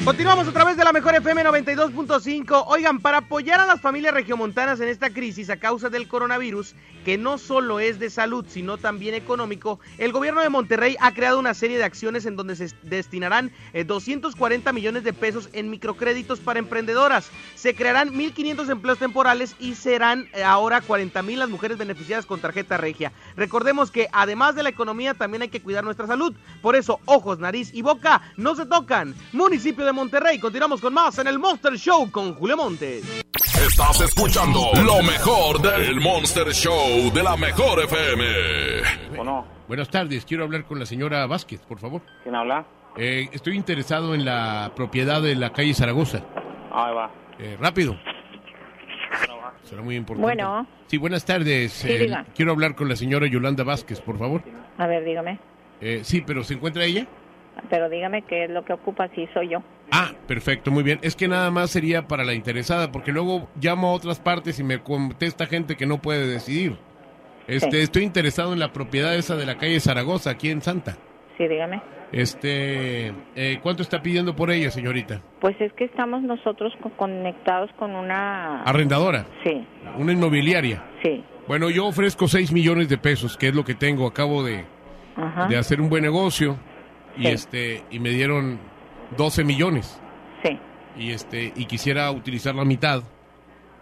Continuamos a través de la mejor FM 92.5. Oigan, para apoyar a las familias regiomontanas en esta crisis a causa del coronavirus, que no solo es de salud, sino también económico, el gobierno de Monterrey ha creado una serie de acciones en donde se destinarán eh, 240 millones de pesos en microcréditos para emprendedoras. Se crearán 1.500 empleos temporales y serán eh, ahora 40 mil las mujeres beneficiadas con tarjeta regia. Recordemos que además de la economía también hay que cuidar nuestra salud. Por eso, ojos, nariz y boca no se tocan. Municipio de Monterrey. Continuamos con más en el Monster Show con Julio Montes. Estás escuchando lo mejor del Monster Show de la mejor FM. Bueno. Buenas tardes, quiero hablar con la señora Vázquez, por favor. ¿Quién habla? Eh, estoy interesado en la propiedad de la calle Zaragoza. Ahí va. Eh, rápido. Será muy importante. Bueno. Sí, buenas tardes. Sí, Eh, diga. quiero hablar con la señora Yolanda Vázquez, por favor. A ver, dígame. Eh, sí, pero ¿se encuentra ella? Pero dígame qué es lo que ocupa, si soy yo. Ah, perfecto, muy bien. Es que nada más sería para la interesada, porque luego llamo a otras partes y me contesta gente que no puede decidir. Este, Sí. estoy interesado en la propiedad esa de la calle Zaragoza, aquí en Santa. Sí, dígame. Este, eh, ¿cuánto está pidiendo por ella, señorita? Pues es que estamos nosotros co- conectados con una... Arrendadora. Sí, Una inmobiliaria. sí. Bueno, yo ofrezco 6 millones de pesos, que es lo que tengo. Acabo de, Ajá. de hacer un buen negocio y Sí. este y me dieron 12 millones. Sí. Y este y quisiera utilizar la mitad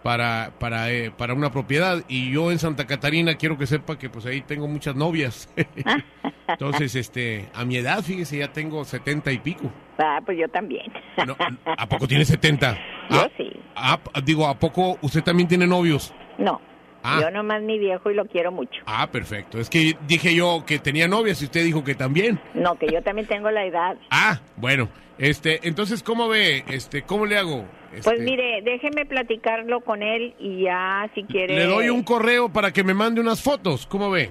para para eh, para una propiedad y yo en Santa Catarina quiero que sepa que pues ahí tengo muchas novias. Entonces, este, a mi edad, fíjese, ya tengo 70 y pico. Ah, pues yo también. No, ¿A poco tiene 70? Yo Ah, sí. ah, digo, ¿a poco usted también tiene novios? No. Ah. Yo nomás mi viejo y lo quiero mucho. Ah, perfecto. Es que dije yo que tenía novias y usted dijo que también. No, que yo también tengo la edad. Ah, bueno. Este, entonces, ¿cómo ve? Este, ¿cómo le hago? Este, Pues mire, déjeme platicarlo con él y ya si quiere... Le doy un correo para que me mande unas fotos. ¿Cómo ve?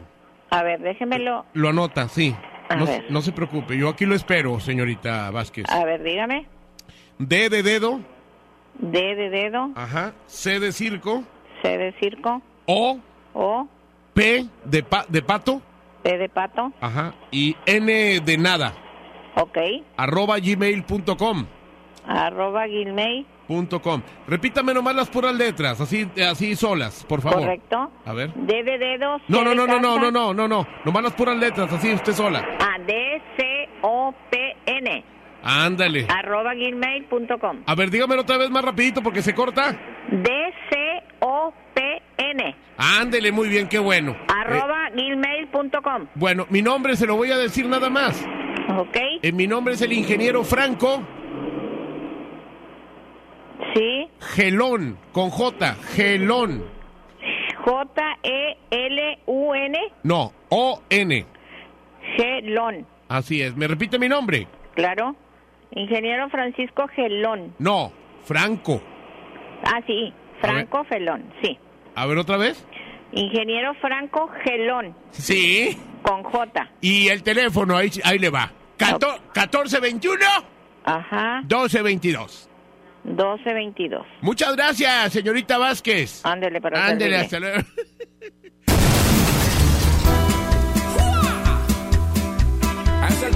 A ver, déjemelo... Lo anota, sí. No se preocupe, yo aquí lo espero, señorita Vázquez. A ver, dígame. D de dedo, D de dedo, ajá, C de circo, C de circo, O, O, P de, pa- de pato, P de pato, ajá, y N de nada, ok, arroba gmail.com. arroba gmail, Punto com. Repítame nomás las puras letras, así, así solas, por favor. correcto. A ver. D de dedo, C No, no, no, no, no, no, no, no, no. Nomás las puras letras, así usted sola. Ah, D, C, O, P, N, Ándale. arroba gmail.com. A ver, dígamelo otra vez más rapidito porque se corta. D, C, O, P, N, Ándele, muy bien, qué bueno. Eh, arroba gmail.com. bueno, mi nombre se lo voy a decir nada más. Ok. Eh, mi nombre es el ingeniero Franco Sí, Gelón, con J, Gelón. E J-E-L-U-N, No, O-N. Gelón. Así es. ¿Me repite mi nombre? Claro. Ingeniero Francisco Gelón. No, Franco. Ah, sí. Franco Gelón, sí. A ver otra vez. Ingeniero Franco Gelón, Sí. con J. Y el teléfono, ahí, ahí le va. Cato- 1421 Ajá, 1222. 1222. Muchas gracias, señorita Vázquez. Ándele para Ándele, hasta luego. Es el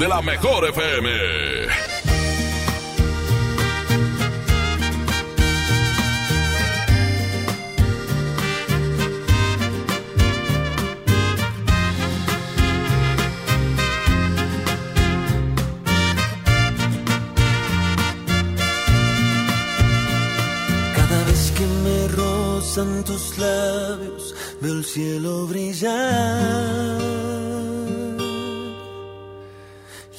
de la mejor FM. Cada vez que me rozan tus labios, veo el cielo brillar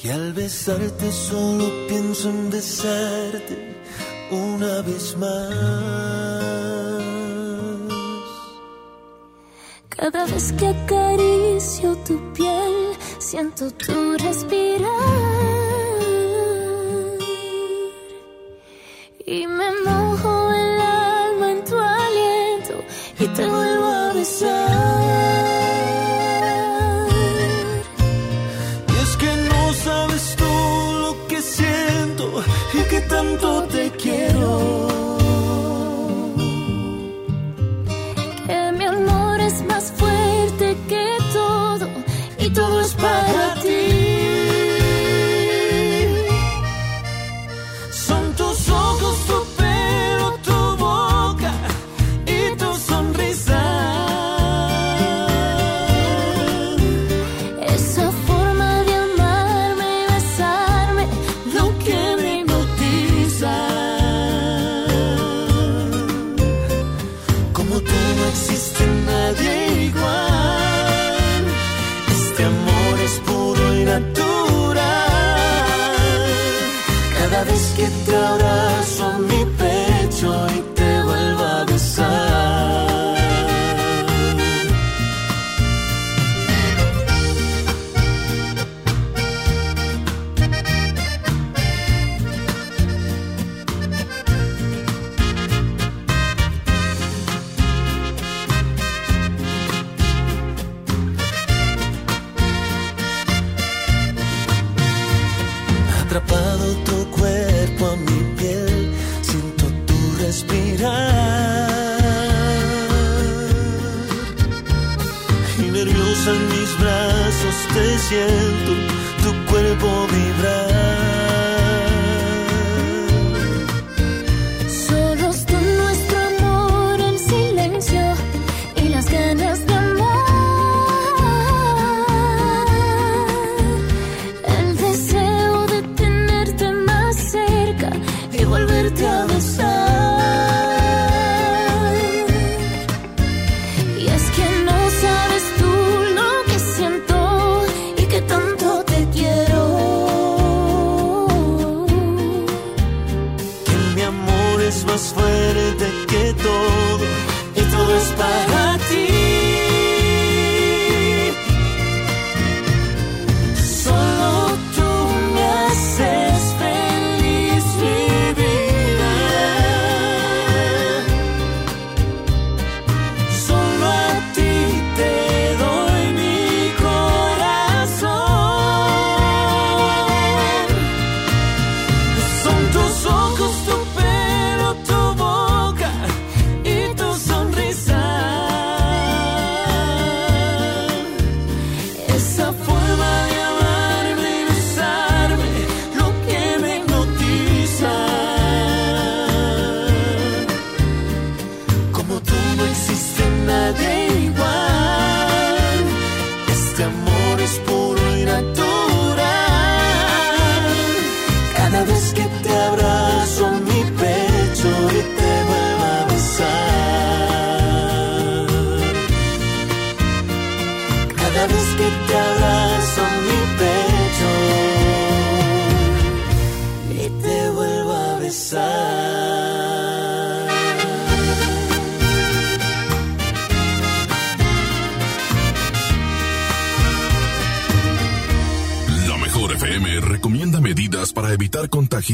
y al besarte solo pienso en besarte una vez más. Cada vez que acaricio tu piel, siento tu respirar.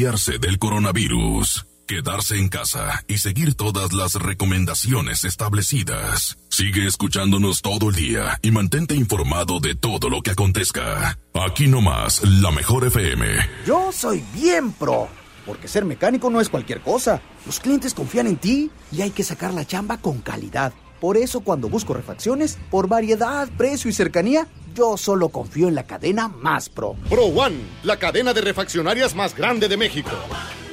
Del coronavirus. Quedarse en casa y seguir todas las recomendaciones establecidas. Sigue escuchándonos todo el día y mantente informado de todo lo que acontezca. Aquí nomás, la mejor FM. Yo soy bien pro, porque ser mecánico no es cualquier cosa. Los clientes confían en ti y hay que sacar la chamba con calidad. Por eso cuando busco refacciones, por variedad, precio y cercanía, yo solo confío en la cadena más pro. Pro One, la cadena de refaccionarias más grande de México.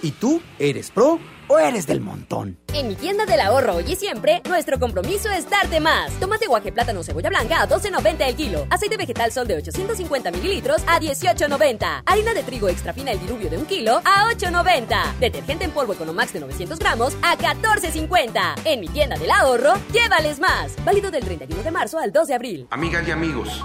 ¿Y tú eres pro o eres del montón? En mi tienda del ahorro hoy y siempre, nuestro compromiso es darte más. Tomate guaje, plátano, cebolla blanca a 12.90 el kilo. Aceite vegetal sol de 850 mililitros a 18.90. Harina de trigo extra fina el diluvio de un kilo a 8.90. Detergente en polvo Economax de 900 gramos a 14.50. En mi tienda del ahorro, llévales más. Válido del 31 de marzo al 2 de abril. Amigas y amigos,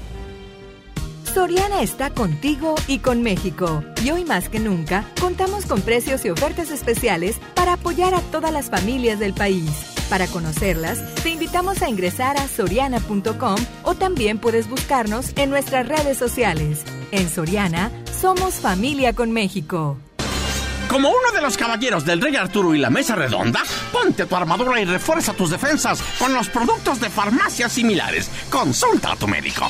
Soriana está contigo y con México. Y hoy más que nunca, contamos con precios y ofertas especiales para apoyar a todas las familias del país. Para conocerlas, te invitamos a ingresar a soriana.com o también puedes buscarnos en nuestras redes sociales. En Soriana, somos familia con México. Como uno de los caballeros del Rey Arturo y la Mesa Redonda, ponte tu armadura y refuerza tus defensas con los productos de farmacias similares. Consulta a tu médico.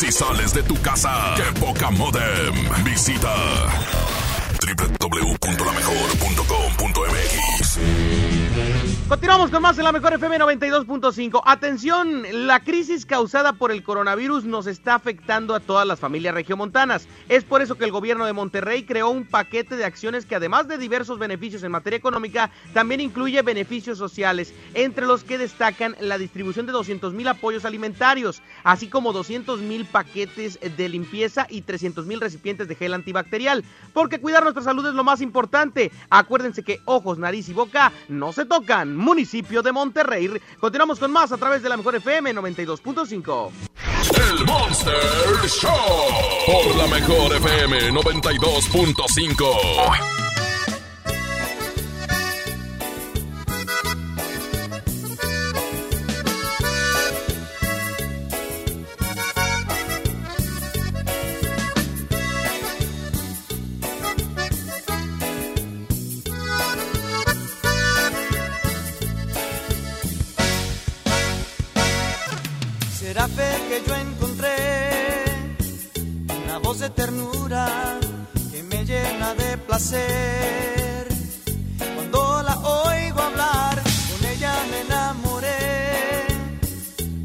Si sales de tu casa, qué poca modem. Visita www.lamejor.com.mx. Continuamos con más en la mejor FM 92.5. Atención, la crisis causada por el coronavirus nos está afectando a todas las familias regiomontanas. Es por eso que el gobierno de Monterrey creó un paquete de acciones que además de diversos beneficios en materia económica, también incluye beneficios sociales, entre los que destacan la distribución de 200 mil apoyos alimentarios, así como 200 mil paquetes de limpieza y 300 mil recipientes de gel antibacterial. Porque cuidar nuestra salud es lo más importante. Acuérdense que ojos, nariz y boca no se tocan municipio de Monterrey. Continuamos con más a través de la mejor FM 92.5. El Monster Show por la mejor FM 92.5. Será fe que yo encontré una voz de ternura que me llena de placer. Cuando la oigo hablar, con ella me enamoré.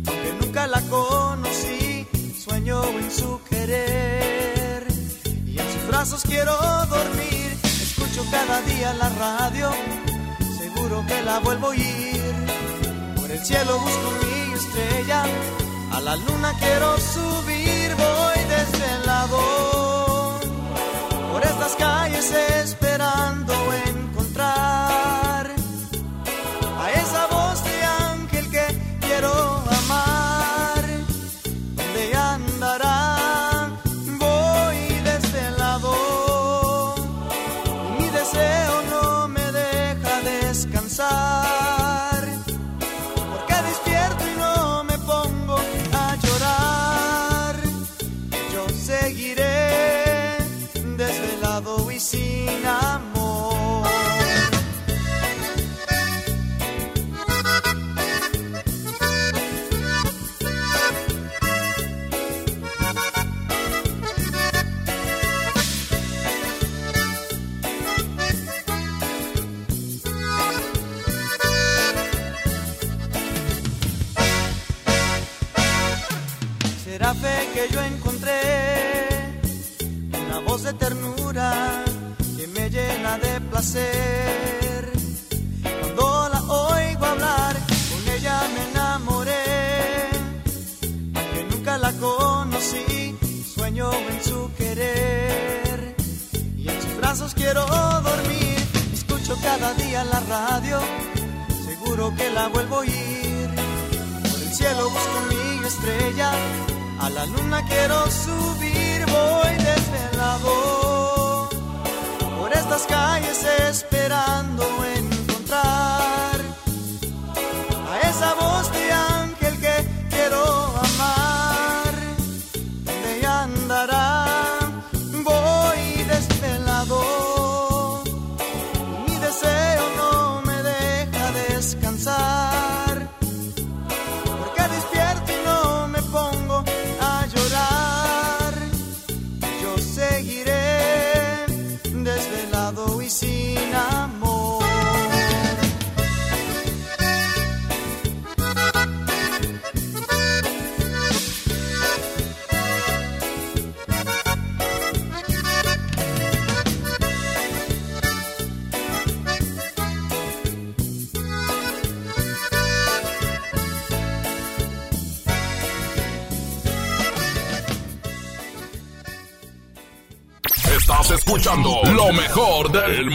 Aunque nunca la conocí, sueño en su querer. Y en sus brazos quiero dormir. Escucho cada día la radio, seguro que la vuelvo a oír. Por el cielo busco mi estrella a la luna quiero subir, voy desde el lado. Por estas calles esperando oficina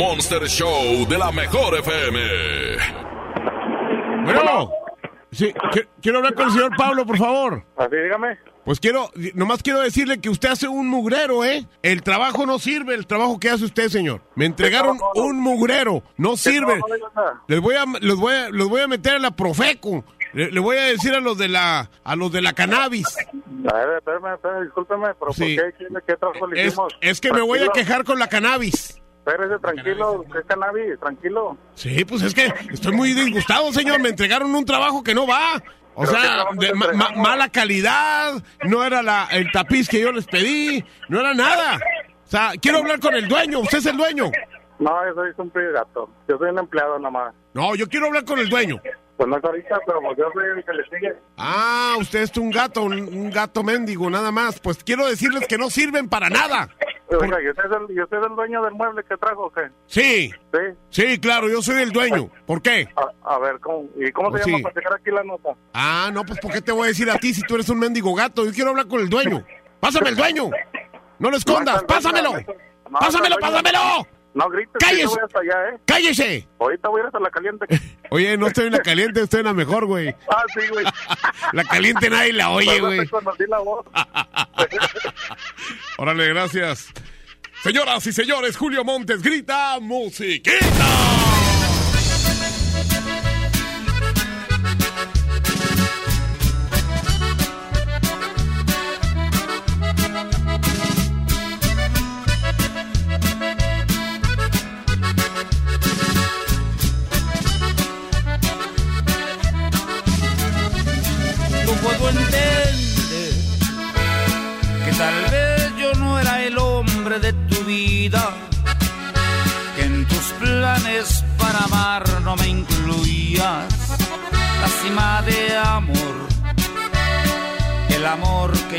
Monster Show de la mejor FM. Bueno, sí, qui- quiero hablar con el señor Pablo, por favor. Así, dígame. Pues quiero, nomás quiero decirle que usted hace un mugrero, ¿eh? El trabajo no sirve, el trabajo que hace usted, señor. Me entregaron un mugrero, no sirve. Les voy a, los voy a, los voy a meter a la Profeco. Le, le voy a decir a los de la, a los de la cannabis. A ver, espérame, espérame, discúlpeme, pero Sí. ¿por qué? ¿Qué, qué trabajo le Es, hicimos? es que me voy a quejar con la cannabis. Espérese, tranquilo, ¿qué es cannabis? Tranquilo. Sí, pues es que estoy muy disgustado, señor. Me entregaron un trabajo que no va. O ¿Pero qué sea, de ma- ma- mala calidad, no era la, el tapiz que yo les pedí, no era nada. O sea, quiero hablar con el dueño, usted es el dueño. No, yo soy un gato. Yo soy un empleado nomás. No, yo quiero hablar con el dueño. Pues no es ahorita, pero pues yo soy el que le sigue. Ah, usted es un gato, un, un gato mendigo, nada más. Pues quiero decirles que no sirven para nada. Oiga, ¿y usted, es el, ¿y usted es el dueño del mueble que trajo o qué? Sí, Sí. sí, claro, yo soy el dueño. ¿Por qué? A, a ver, ¿cómo, ¿y cómo Pues se llama sí. para dejar aquí la nota? Ah, no, pues ¿por qué te voy a decir a ti si tú eres un mendigo gato? Yo quiero hablar con el dueño. Pásame el dueño. No lo escondas, pásamelo. Pásamelo, pásamelo. No grites, ¡Cállese! voy hasta allá, ¿eh? ¡Cállese! Ahorita voy a ir hasta la caliente. Oye, no estoy en la caliente, estoy en la mejor, güey. ah, sí, güey. La caliente nadie la oye, güey. cuando di la voz. Órale, gracias. Señoras y señores, Julio Montes grita musiquita.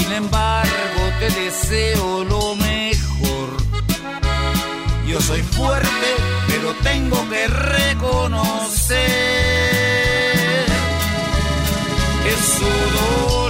Sin embargo, te deseo lo mejor. Yo soy fuerte, pero tengo que reconocer. Eso dolió.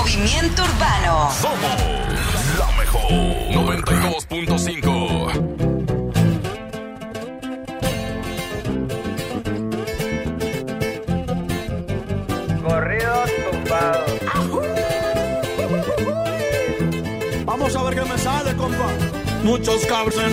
Movimiento Urbano. Somos la mejor. 92.5. Corridos tumbados. Vamos a ver qué me sale, compa. Muchos cabrones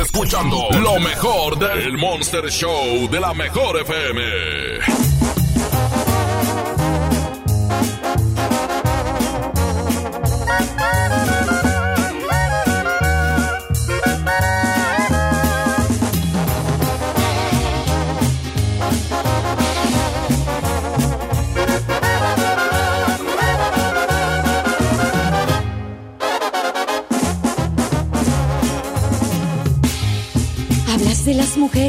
Escuchando lo mejor del Monster Show de la mejor FM.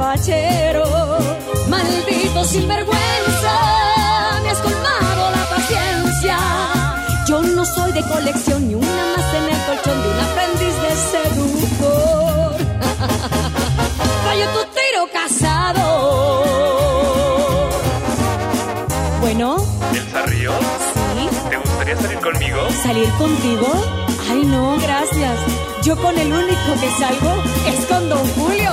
Caballero. Maldito sinvergüenza, me has colmado la paciencia. Yo no soy de colección ni una más en el colchón de un aprendiz de seductor. Fallo tu tiro casado. Bueno, ¿Elsa Ríos? sí, ¿Te gustaría salir conmigo? ¿salir contigo? Ay, no, gracias. Yo con el único que salgo es con Don Julio.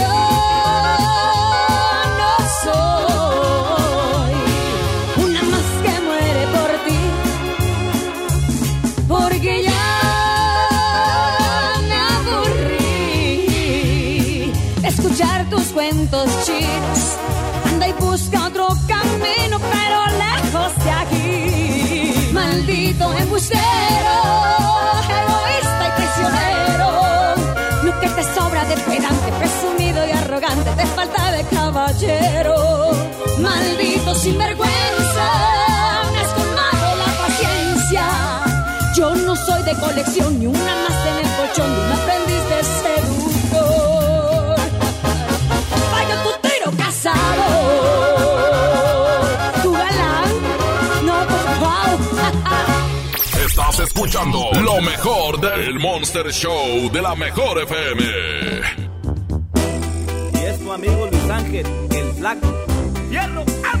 Maldito embustero, egoísta y traicionero. Lo que te sobra de pedante, presumido y arrogante, te falta de caballero. Maldito sinvergüenza, me has colmado la paciencia. Yo no soy de colección ni una más en el colchón de un aprendiz de seductor. Escuchando lo mejor del Monster Show de la mejor FM. Y es tu amigo Luis Ángel, el flaco. ¡Fierro! ¡Vámonos,